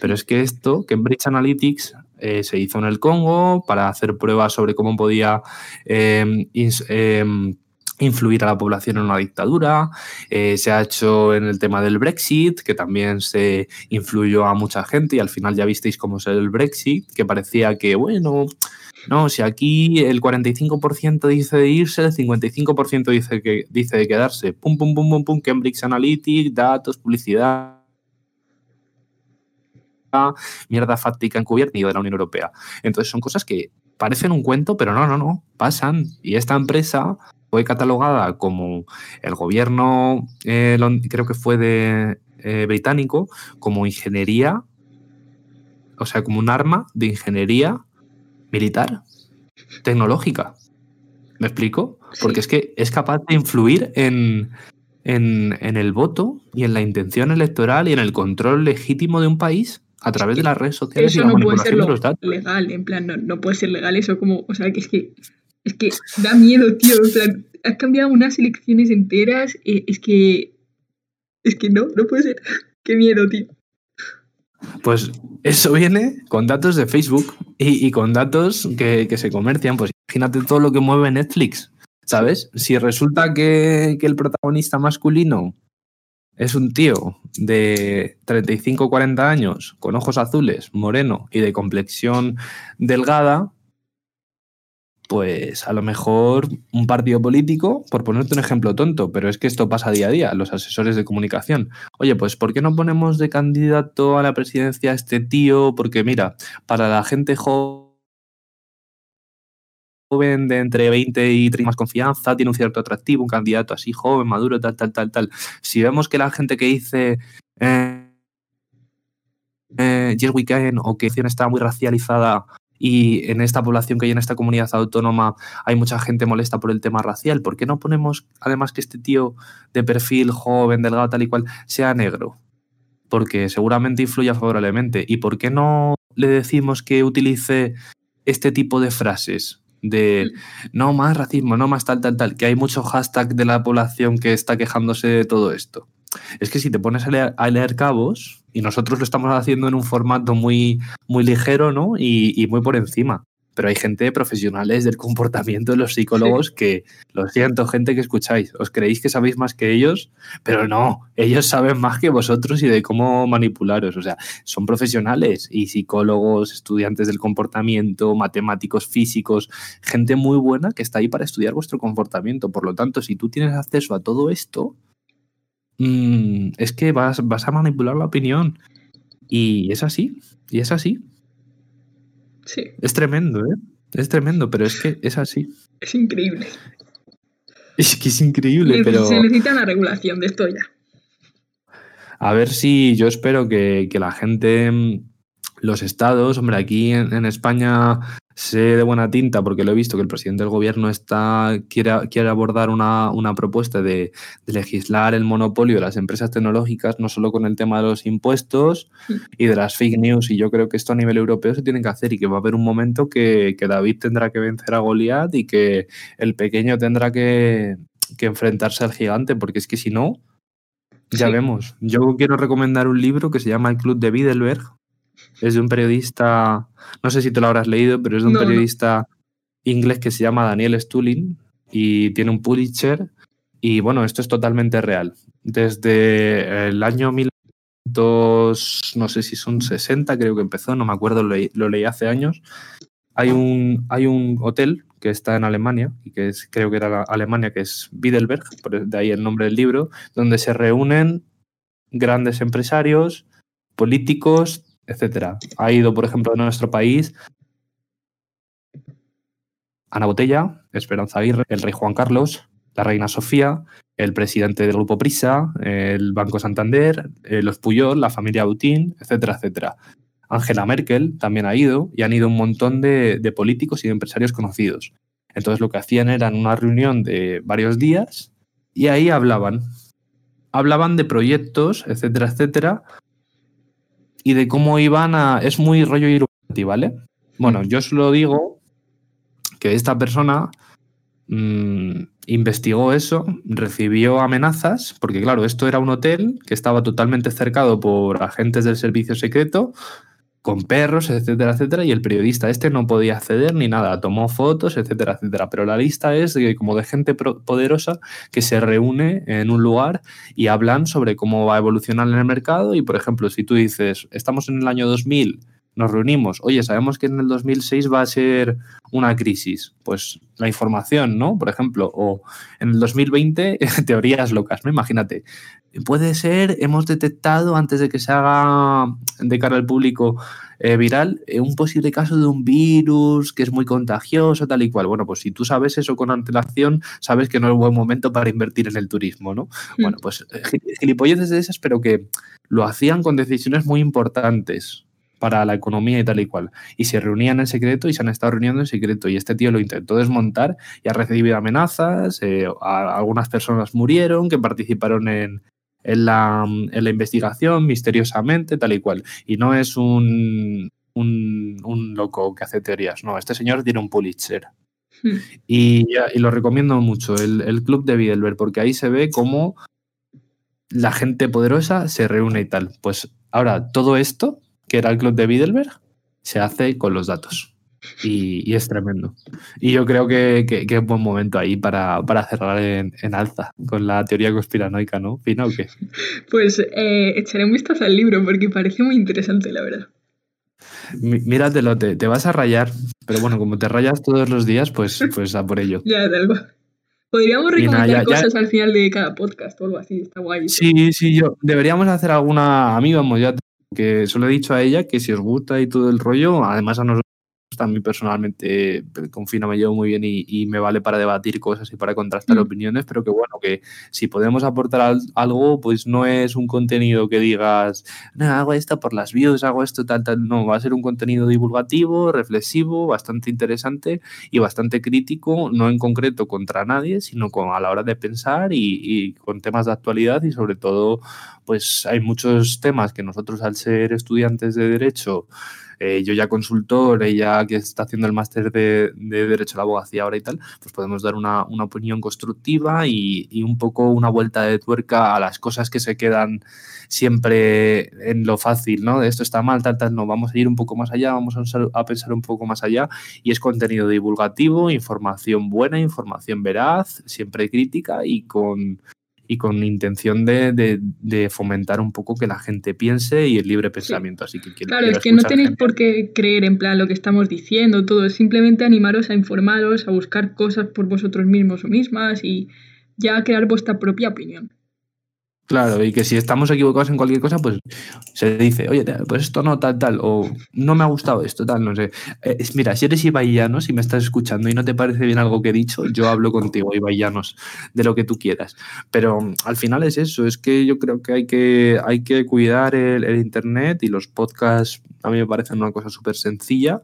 Pero es que esto, Cambridge Analytics, eh, se hizo en el Congo para hacer pruebas sobre cómo podía em, em, influir a la población en una dictadura. Eh, se ha hecho en el tema del Brexit, que también se influyó a mucha gente y al final ya visteis cómo es el Brexit, que parecía que, bueno, no, si aquí el 45% dice de irse, el 55% dice, que, dice de quedarse. Pum, pum, pum, pum, pum, Cambridge Analytics, datos, publicidad mierda fáctica encubierta de la Unión Europea. Entonces son cosas que parecen un cuento, pero no, no, no, pasan. Y esta empresa fue catalogada como el gobierno, eh, creo que fue de eh, británico, como ingeniería, o sea, como un arma de ingeniería militar, tecnológica. ¿Me explico? Porque es que es capaz de influir en, en, el voto y en la intención electoral y en el control legítimo de un país a través de las redes sociales y la no puede ser legal, en plan, no, no, puede ser legal eso como, o sea, que es que es que da miedo, tío. O sea, has cambiado unas elecciones enteras. Eh, es que. Es que no, no puede ser. Qué miedo, tío. Pues eso viene con datos de Facebook y, con datos que, se comercian. Pues imagínate todo lo que mueve Netflix, ¿sabes? Si resulta que, el protagonista masculino es un tío de 35 40 años, con ojos azules, moreno y de complexión delgada, pues a lo mejor un partido político, por ponerte un ejemplo tonto, pero es que esto pasa día a día, los asesores de comunicación. Oye, pues ¿por qué no ponemos de candidato a la presidencia a este tío? Porque mira, para la gente joven de entre 20 y 30 más confianza, tiene un cierto atractivo, un candidato así joven, maduro, tal, tal, tal, tal. Si vemos que la gente que dice eh, eh, Yes Weekend o que está muy racializada y en esta población que hay en esta comunidad autónoma hay mucha gente molesta por el tema racial, ¿por qué no ponemos además que este tío de perfil joven, delgado, tal y cual, sea negro? Porque seguramente influye favorablemente. ¿Y por qué no le decimos que utilice este tipo de frases? De no más racismo, no más tal, tal, tal, que hay mucho hashtag de la población que está quejándose de todo esto. Es que si te pones a leer cabos, y nosotros lo estamos haciendo en un formato muy, muy ligero ¿no? y, muy por encima. Pero hay gente profesionales del comportamiento de los psicólogos que, lo siento, gente que escucháis, os creéis que sabéis más que ellos, pero no, ellos saben más que vosotros y de cómo manipularos. O sea, son profesionales y psicólogos, estudiantes del comportamiento, matemáticos, físicos, gente muy buena que está ahí para estudiar vuestro comportamiento. Por lo tanto, si tú tienes acceso a todo esto, Mm, es que vas, vas a manipular la opinión. Y es así, y es así. Sí. Es tremendo, ¿eh? Es tremendo, pero es que es así. Es increíble. Es que es increíble, pero... Se necesita una regulación de esto ya. A ver si yo espero que, que la gente, mm, los estados, hombre, aquí en, en España sé de buena tinta, porque lo he visto, que el presidente del gobierno está, quiere, quiere abordar una, propuesta de, legislar el monopolio de las empresas tecnológicas, no solo con el tema de los impuestos y de las fake news, y yo creo que esto a nivel europeo se tiene que hacer y que va a haber un momento que, David tendrá que vencer a Goliat y que el pequeño tendrá que, enfrentarse al gigante, porque es que si no, ya vemos. Yo quiero recomendar un libro que se llama El Club de Bidelberg, es de un periodista, no sé si te lo habrás leído, pero es de un periodista inglés que se llama Daniel Stulin y tiene un Pulitzer. Y bueno, esto es totalmente real. Desde el año 1900, no sé si son 60, creo que empezó, no me acuerdo, lo leí, hace años. Hay un, hay un hotel que está en Alemania y que es, creo que era Alemania, que es Bidelberg, de ahí el nombre del libro, donde se reúnen grandes empresarios, políticos, etcétera. Ha ido, por ejemplo, en nuestro país Ana Botella, Esperanza Aguirre, el rey Juan Carlos, la reina Sofía, el presidente del grupo Prisa, el Banco Santander, eh, los Puyol, la familia Boutin, etcétera, etcétera. Angela Merkel también ha ido y han ido un montón de, de políticos y de empresarios conocidos. Entonces lo que hacían era una reunión de varios días y ahí hablaban. Hablaban de proyectos, etcétera, etcétera, y de cómo iban a... Es muy rollo Illuminati, ¿vale? Bueno, yo solo digo que esta persona mm, investigó eso, recibió amenazas, porque claro, esto era un hotel que estaba totalmente cercado por agentes del servicio secreto, con perros, etcétera, etcétera, y el periodista este no podía acceder ni nada, tomó fotos, etcétera, etcétera. Pero la lista es de, como de gente poderosa que se reúne en un lugar y hablan sobre cómo va a evolucionar en el mercado y, por ejemplo, si tú dices, estamos en el año 2000, nos reunimos, oye, sabemos que en el 2006 va a ser una crisis, pues la información, ¿no? Por ejemplo, o en el 2020, teorías locas, ¿no? Imagínate, puede ser, hemos detectado antes de que se haga de cara al público eh, viral eh, un posible caso de un virus que es muy contagioso, tal y cual. Bueno, pues si tú sabes eso con antelación, sabes que no es buen momento para invertir en el turismo, ¿no? Hmm. Bueno, pues eh, gilipolleces de esas, pero que lo hacían con decisiones muy importantes para la economía y tal y cual. Y se reunían en secreto y se han estado reuniendo en secreto. Y este tío lo intentó desmontar y ha recibido amenazas. algunas personas murieron que participaron en, en la, en la investigación misteriosamente, tal y cual. Y no es un, un, loco que hace teorías, no, este señor tiene un Pulitzer. Hmm. Y, y, lo recomiendo mucho, el, el Club de Bidelberg, porque ahí se ve cómo la gente poderosa se reúne y tal. Pues ahora, todo esto, que era el Club de Bidelberg, se hace con los datos. Y, es tremendo. Y yo creo que, es buen momento ahí para, cerrar en, alza con la teoría conspiranoica, ¿no? ¿Fina o qué? Pues eh, echaré un vistazo al libro porque parece muy interesante, la verdad. míratelo, te, te vas a rayar. Pero bueno, como te rayas todos los días, pues, pues a por ello. ya, de algo. Podríamos recomendar cosas al final de cada podcast o algo así, está guay. Sí, sí, yo. Deberíamos hacer alguna. A mí, vamos, ya que solo he dicho a ella que si os gusta y todo el rollo, además a nosotros a mí personalmente con Fina me llevo muy bien y, me vale para debatir cosas y para contrastar mm. opiniones, pero que bueno, que si podemos aportar algo, pues no es un contenido que digas, no, hago esto por las views, hago esto, tal, tal, no, va a ser un contenido divulgativo, reflexivo, bastante interesante y bastante crítico, no en concreto contra nadie, sino con, a la hora de pensar y, y con temas de actualidad y sobre todo, pues hay muchos temas que nosotros al ser estudiantes de derecho, eh, yo ya consultor, ella que está haciendo el máster de, Derecho a la Abogacía ahora y tal, pues podemos dar una, opinión constructiva y, un poco una vuelta de tuerca a las cosas que se quedan siempre en lo fácil, ¿no? De esto está mal, tal, tal, no, vamos a ir un poco más allá, vamos a, pensar un poco más allá y es contenido divulgativo, información buena, información veraz, siempre crítica y con y con intención de, fomentar un poco que la gente piense y el libre pensamiento. Así que claro, es que no tenéis por qué creer en plan lo que estamos diciendo, todo, es simplemente animaros a informaros, a buscar cosas por vosotros mismos o mismas y ya crear vuestra propia opinión. Claro, y que si estamos equivocados en cualquier cosa, pues se dice, oye, pues esto no, tal, tal, o no me ha gustado esto, tal, no sé. Eh, mira, si eres ibaillanos y me estás escuchando y no te parece bien algo que he dicho, yo hablo contigo, ibaillanos, de lo que tú quieras. Pero mm, al final es eso, es que yo creo que hay que, hay que cuidar el, Internet y los podcasts a mí me parecen una cosa súper sencilla.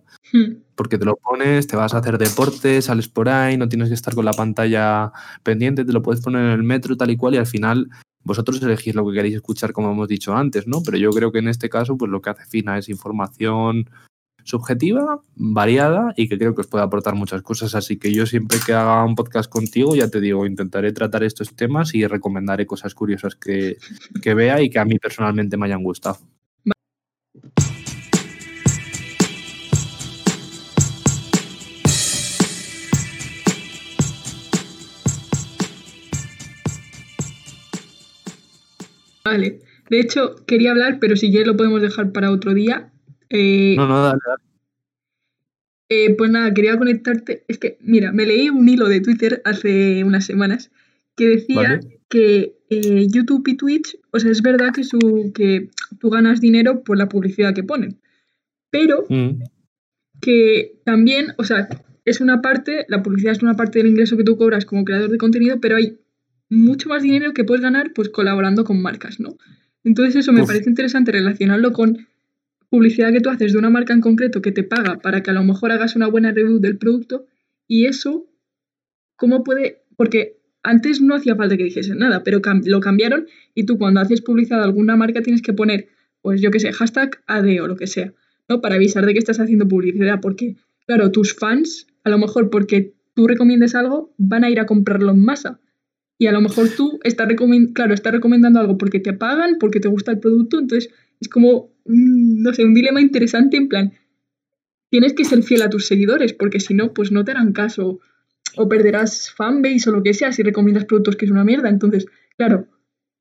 Porque te lo pones, te vas a hacer deporte, sales por ahí, no tienes que estar con la pantalla pendiente, te lo puedes poner en el metro tal y cual y al final vosotros elegís lo que queréis escuchar, como hemos dicho antes, ¿no? Pero yo creo que en este caso, pues lo que hace Fina es información subjetiva, variada y que creo que os puede aportar muchas cosas. Así que yo siempre que haga un podcast contigo, ya te digo, intentaré tratar estos temas y recomendaré cosas curiosas que, que vea y que a mí personalmente me hayan gustado. Vale. De hecho, quería hablar, pero si quieres lo podemos dejar para otro día. Eh, no, no, dale, dale. Eh, pues nada, quería conectarte. Es que, mira, me leí un hilo de Twitter hace unas semanas que decía que eh, YouTube y Twitch, o sea, es verdad que, su, que tú ganas dinero por la publicidad que ponen, pero mm. que también, o sea, es una parte, la publicidad es una parte del ingreso que tú cobras como creador de contenido, pero hay mucho más dinero que puedes ganar pues colaborando con marcas, ¿no? Entonces eso me parece interesante relacionarlo con publicidad que tú haces de una marca en concreto que te paga para que a lo mejor hagas una buena review del producto y eso, ¿cómo puede? Porque antes no hacía falta que dijesen nada, pero lo cambiaron y tú cuando haces publicidad de alguna marca tienes que poner, pues yo qué sé, hashtag AD o lo que sea, ¿no? Para avisar de que estás haciendo publicidad, porque, claro, tus fans, a lo mejor porque tú recomiendes algo, van a ir a comprarlo en masa. Y a lo mejor tú estás, claro, estás recomendando algo porque te pagan, porque te gusta el producto, entonces es como, no sé, un dilema interesante en plan, tienes que ser fiel a tus seguidores, porque si no, pues no te harán caso o perderás fanbase o lo que sea si recomiendas productos que es una mierda. Entonces, claro,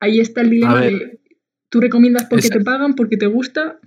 ahí está el dilema de, tú recomiendas porque te pagan, porque te gusta.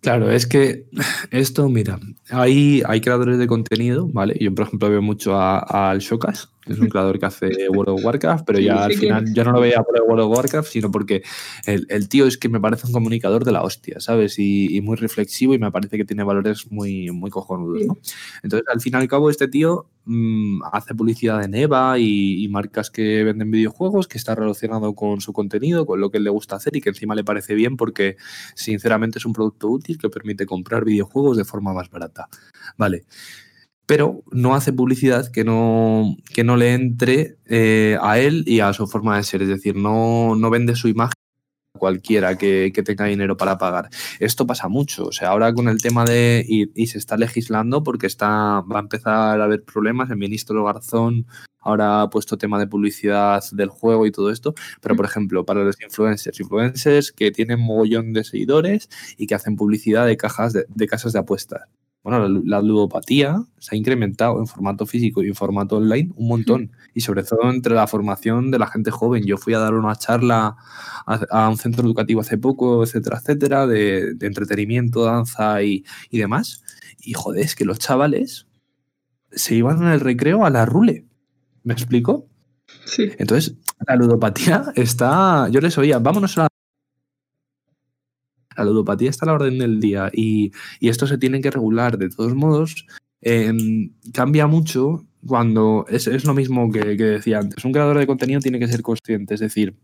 Claro, es que esto, mira, hay, hay creadores de contenido, ¿vale? Yo, por ejemplo, veo mucho al Shokas, es un creador que hace World of Warcraft, pero ya al final ya no lo veía por el World of Warcraft, sino porque el, tío es que me parece un comunicador de la hostia, ¿sabes? Y, muy reflexivo y me parece que tiene valores muy, muy cojonudos, ¿no? Entonces, al fin y al cabo, este tío mm, hace publicidad en EVA y, marcas que venden videojuegos, que está relacionado con su contenido, con lo que le gusta hacer y que encima le parece bien porque, sinceramente, es un producto útil que permite comprar videojuegos de forma más barata. Vale pero no hace publicidad que no, que no le entre eh, a él y a su forma de ser. Es decir, no, no vende su imagen a cualquiera que, tenga dinero para pagar. Esto pasa mucho. O sea, ahora con el tema de. Y, se está legislando porque está, va a empezar a haber problemas. El ministro Garzón ahora ha puesto tema de publicidad del juego y todo esto. Pero, por ejemplo, para los influencers, influencers que tienen mogollón de seguidores y que hacen publicidad de cajas de casas de apuestas. Bueno, la, ludopatía se ha incrementado en formato físico y en formato online un montón. Y sobre todo entre la formación de la gente joven. Yo fui a dar una charla a, un centro educativo hace poco, etcétera, etcétera, de, entretenimiento, danza y, y, demás. Y joder, es que los chavales se iban en el recreo a la rule. ¿Me explico? Sí. Entonces, la ludopatía está. Yo les oía, vámonos a la la ludopatía está a la orden del día y, esto se tiene que regular. De todos modos, em, cambia mucho cuando es, lo mismo que, decía antes. Un creador de contenido tiene que ser consciente, es decir,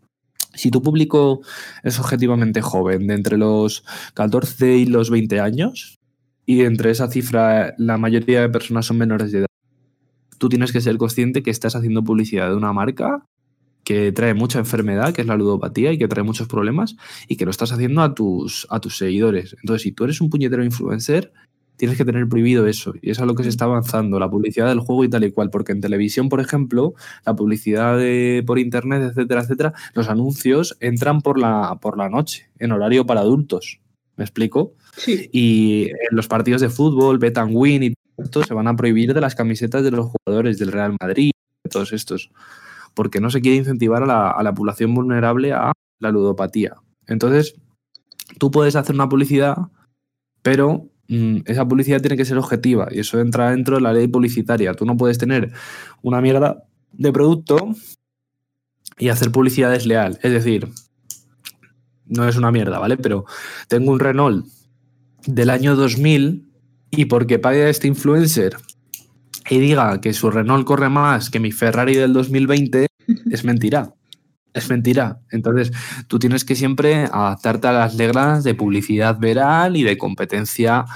si tu público es objetivamente joven, de entre los 14 y los 20 años, y entre esa cifra la mayoría de personas son menores de edad, tú tienes que ser consciente que estás haciendo publicidad de una marca que trae mucha enfermedad, que es la ludopatía y que trae muchos problemas y que lo estás haciendo a tus, a tus seguidores. Entonces, si tú eres un puñetero influencer, tienes que tener prohibido eso. Y es a lo que se está avanzando, la publicidad del juego y tal y cual. Porque en televisión, por ejemplo, la publicidad por internet, etcétera, etcétera, los anuncios entran por la, por la noche, en horario para adultos. ¿Me explico? Sí. Y en los partidos de fútbol, bet and win y todo, se van a prohibir de las camisetas de los jugadores del Real Madrid, de todos estos porque no se quiere incentivar a la, población vulnerable a la ludopatía. Entonces, tú puedes hacer una publicidad, pero mm, esa publicidad tiene que ser objetiva y eso entra dentro de la ley publicitaria. Tú no puedes tener una mierda de producto y hacer publicidad desleal. Es decir, no es una mierda, ¿vale? Pero tengo un Renault del año 2000 y porque pague a este influencer y diga que su Renault corre más que mi Ferrari del 2020, es mentira. Es mentira. Entonces, tú tienes que siempre adaptarte a las reglas de publicidad veral y de competencia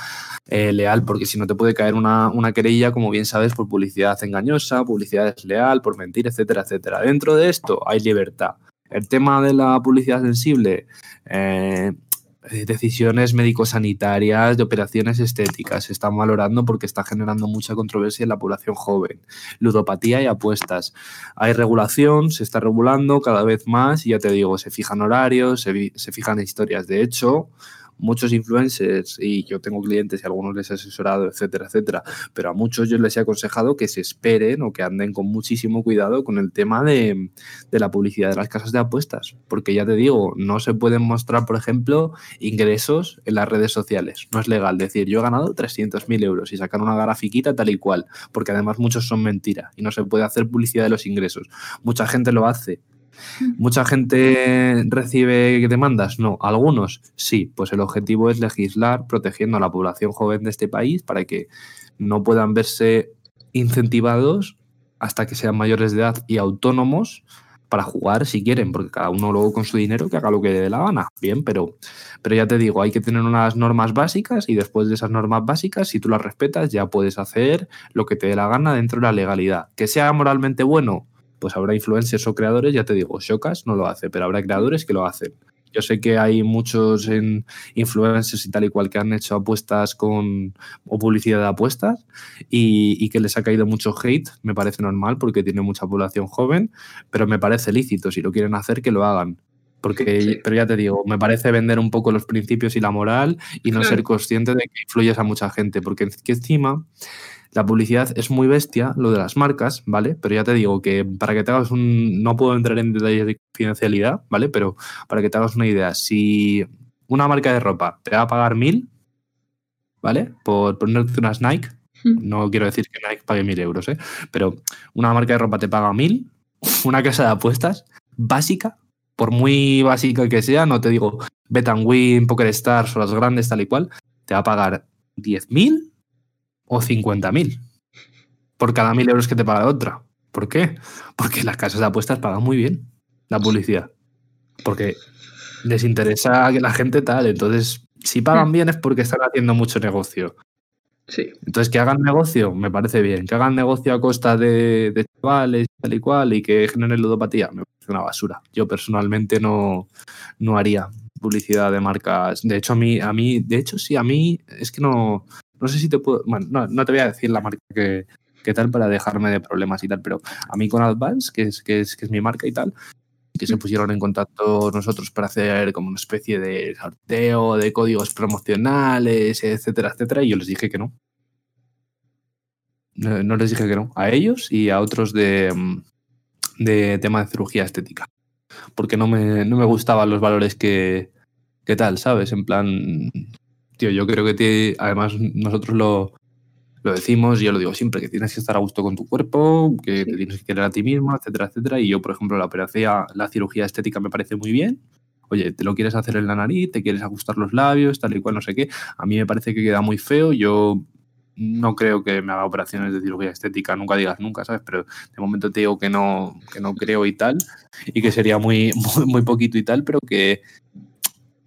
eh, leal, porque si no te puede caer una, querella, como bien sabes, por publicidad engañosa, publicidad desleal, por mentir, etcétera, etcétera. Dentro de esto hay libertad. El tema de la publicidad sensible, eh, decisiones médico-sanitarias, de operaciones estéticas, se están valorando porque está generando mucha controversia en la población joven. Ludopatía y apuestas. Hay regulación, se está regulando cada vez más y ya te digo, se fijan horarios, se, se fijan historias. De hecho, muchos influencers, y yo tengo clientes y algunos les he asesorado, etcétera, etcétera, pero a muchos yo les he aconsejado que se esperen o que anden con muchísimo cuidado con el tema de, la publicidad de las casas de apuestas, porque ya te digo, no se pueden mostrar, por ejemplo, ingresos en las redes sociales. No es legal decir, yo he ganado 300.000 euros y sacar una grafiquita tal y cual, porque además muchos son mentira y no se puede hacer publicidad de los ingresos. Mucha gente lo hace, ¿Mucha gente recibe demandas? No. ¿Algunos? Sí. Pues el objetivo es legislar protegiendo a la población joven de este país para que no puedan verse incentivados hasta que sean mayores de edad y autónomos para jugar si quieren, porque cada uno luego con su dinero que haga lo que le dé la gana. Bien, pero, pero ya te digo, hay que tener unas normas básicas y después de esas normas básicas, si tú las respetas, ya puedes hacer lo que te dé la gana dentro de la legalidad. Que sea moralmente bueno, pues habrá influencers o creadores, ya te digo, Shokas no lo hace, pero habrá creadores que lo hacen. Yo sé que hay muchos en influencers y tal y cual que han hecho apuestas con o publicidad de apuestas y, que les ha caído mucho hate, me parece normal porque tiene mucha población joven, pero me parece lícito, si lo quieren hacer, que lo hagan. Porque, pero ya te digo, me parece vender un poco los principios y la moral y no ser consciente de que influyes a mucha gente, porque encima la publicidad es muy bestia, lo de las marcas, ¿vale? Pero ya te digo que para que te hagas un... No puedo entrar en detalles de financialidad, ¿vale? Pero para que te hagas una idea, si una marca de ropa te va a pagar mil, ¿vale? Por ponerte unas Nike, hmm. no quiero decir que Nike pague mil euros, ¿eh? Pero una marca de ropa te paga mil, una casa de apuestas básica, por muy básica que sea, no te digo Bet Win, Poker Stars o las grandes tal y cual, te va a pagar mil o 50.000 por cada mil euros que te paga otra. ¿Por qué? Porque las casas de apuestas pagan muy bien la publicidad. Porque les interesa que la gente tal. Entonces, si pagan bien es porque están haciendo mucho negocio. Sí. Entonces, que hagan negocio, me parece bien. Que hagan negocio a costa de, de chavales tal y cual y que generen ludopatía, me parece una basura. Yo personalmente no, no haría publicidad de marcas. De hecho, a mí, a mí, de hecho, sí, a mí es que no, no sé si te puedo. Bueno, no, te voy a decir la marca que, tal para dejarme de problemas y tal, pero a mí con Advance, que es, que es, que es mi marca y tal, que se pusieron en contacto nosotros para hacer como una especie de sorteo de códigos promocionales, etcétera, etcétera, y yo les dije que no. no les dije que no, a ellos y a otros de, mm, de tema de cirugía estética. Porque no me, no me gustaban los valores que, que tal, ¿sabes? En plan, tío, yo creo que además nosotros lo, lo decimos, yo lo digo siempre, que tienes que estar a gusto con tu cuerpo, que te tienes que querer a ti mismo, etcétera, etcétera. Y yo, por ejemplo, la operación, la cirugía estética me parece muy bien. Oye, te lo quieres hacer en la nariz, te quieres ajustar los labios, tal y cual, no sé qué. A mí me parece que queda muy feo. Yo no creo que me haga operaciones de cirugía estética, nunca digas nunca, ¿sabes? Pero de momento te digo que no, que no creo y tal, y que sería muy, muy, poquito y tal, pero que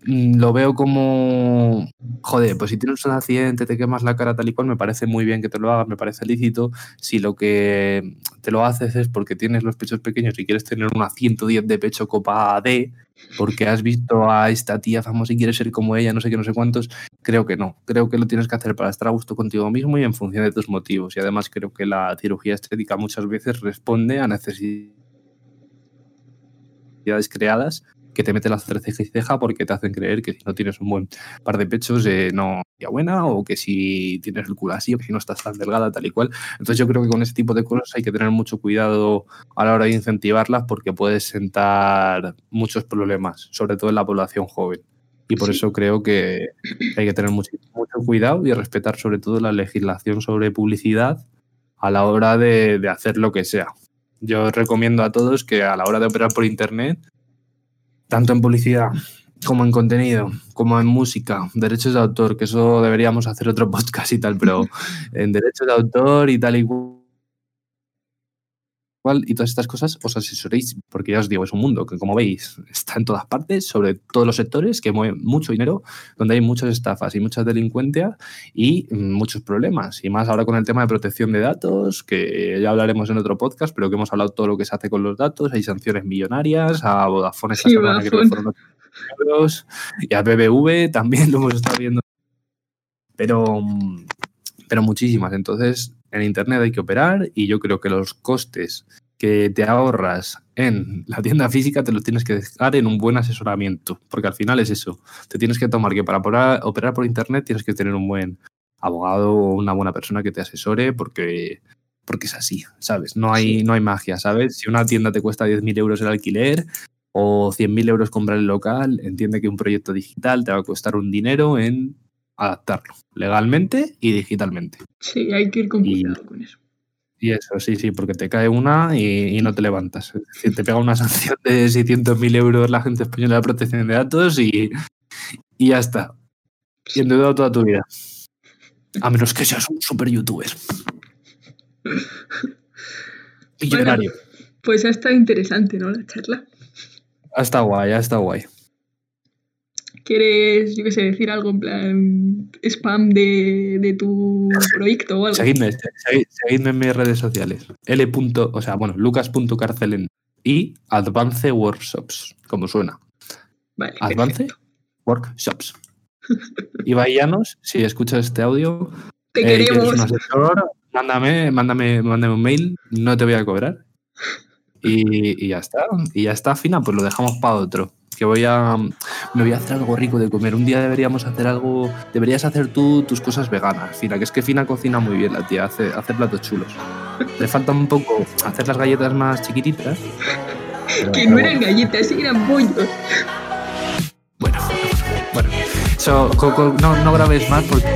lo veo como, joder, pues si tienes un accidente, te quemas la cara tal y cual, me parece muy bien que te lo hagas, me parece lícito. Si lo que te lo haces es porque tienes los pechos pequeños y quieres tener una 110 de pecho copa D, porque has visto a esta tía famosa y quieres ser como ella, no sé qué, no sé cuántos, creo que no. Creo que lo tienes que hacer para estar a gusto contigo mismo y en función de tus motivos. Y además creo que la cirugía estética muchas veces responde a necesidades creadas que te meten la ceja y ceja porque te hacen creer que si no tienes un buen par de pechos eh, no es buena o que si tienes el culo así o que si no estás tan delgada tal y cual. Entonces yo creo que con ese tipo de cosas hay que tener mucho cuidado a la hora de incentivarlas porque puedes sentar muchos problemas, sobre todo en la población joven. Y por eso creo que hay que tener mucho, mucho, cuidado y respetar sobre todo la legislación sobre publicidad a la hora de, de hacer lo que sea. Yo recomiendo a todos que a la hora de operar por Internet tanto en publicidad como en contenido, como en música, derechos de autor, que eso deberíamos hacer otro podcast y tal, pero en derechos de autor y tal y cual y todas estas cosas os asesoréis, porque ya os digo, es un mundo que como veis está en todas partes, sobre todos los sectores, que mueve mucho dinero, donde hay muchas estafas y muchas delincuencias y muchos problemas. Y más ahora con el tema de protección de datos, que ya hablaremos en otro podcast, pero que hemos hablado todo lo que se hace con los datos, hay sanciones millonarias, a Vodafone esta semana que fueron euros, y a BBV también lo hemos estado viendo. Pero, pero muchísimas. Entonces, en Internet hay que operar y yo creo que los costes que te ahorras en la tienda física te los tienes que dejar en un buen asesoramiento, porque al final es eso. Te tienes que tomar que para operar por Internet tienes que tener un buen abogado o una buena persona que te asesore, porque, porque es así, ¿sabes? No hay, no hay magia, ¿sabes? Si una tienda te cuesta 10.000 euros el alquiler o 100.000 euros comprar el local, entiende que un proyecto digital te va a costar un dinero en adaptarlo legalmente y digitalmente. Sí, hay que ir con cuidado con eso. Y eso, sí, sí, porque te cae una y, no te levantas. Es te pega una sanción de 600.000 euros la gente española de protección de datos y, y ya está. Y endeudado toda tu vida. A menos que seas un super youtuber. Millonario. pues ha estado interesante, ¿no? La charla. Ha estado guay, ha estado guay. ¿Quieres, yo qué sé, decir algo en plan spam de, tu proyecto o algo? Seguidme, seguidme en mis redes sociales. L. o sea, bueno, lucas.carcelen y Advance Workshops, como suena. Vale, Advance Workshops. Y Llanos, si escuchas este audio, te eh, queremos. mándame, mándame, mándame un mail, no te voy a cobrar. Y, y ya está. Y ya está, Fina, pues lo dejamos para otro que voy a me voy a hacer algo rico de comer. Un día deberíamos hacer algo, deberías hacer tú tus cosas veganas, Fina, que es que Fina cocina muy bien la tía, hace, hace platos chulos. Le falta un poco hacer las galletas más chiquititas. que no eran galletas, eran bollos. Bueno, bueno. no, no grabes más porque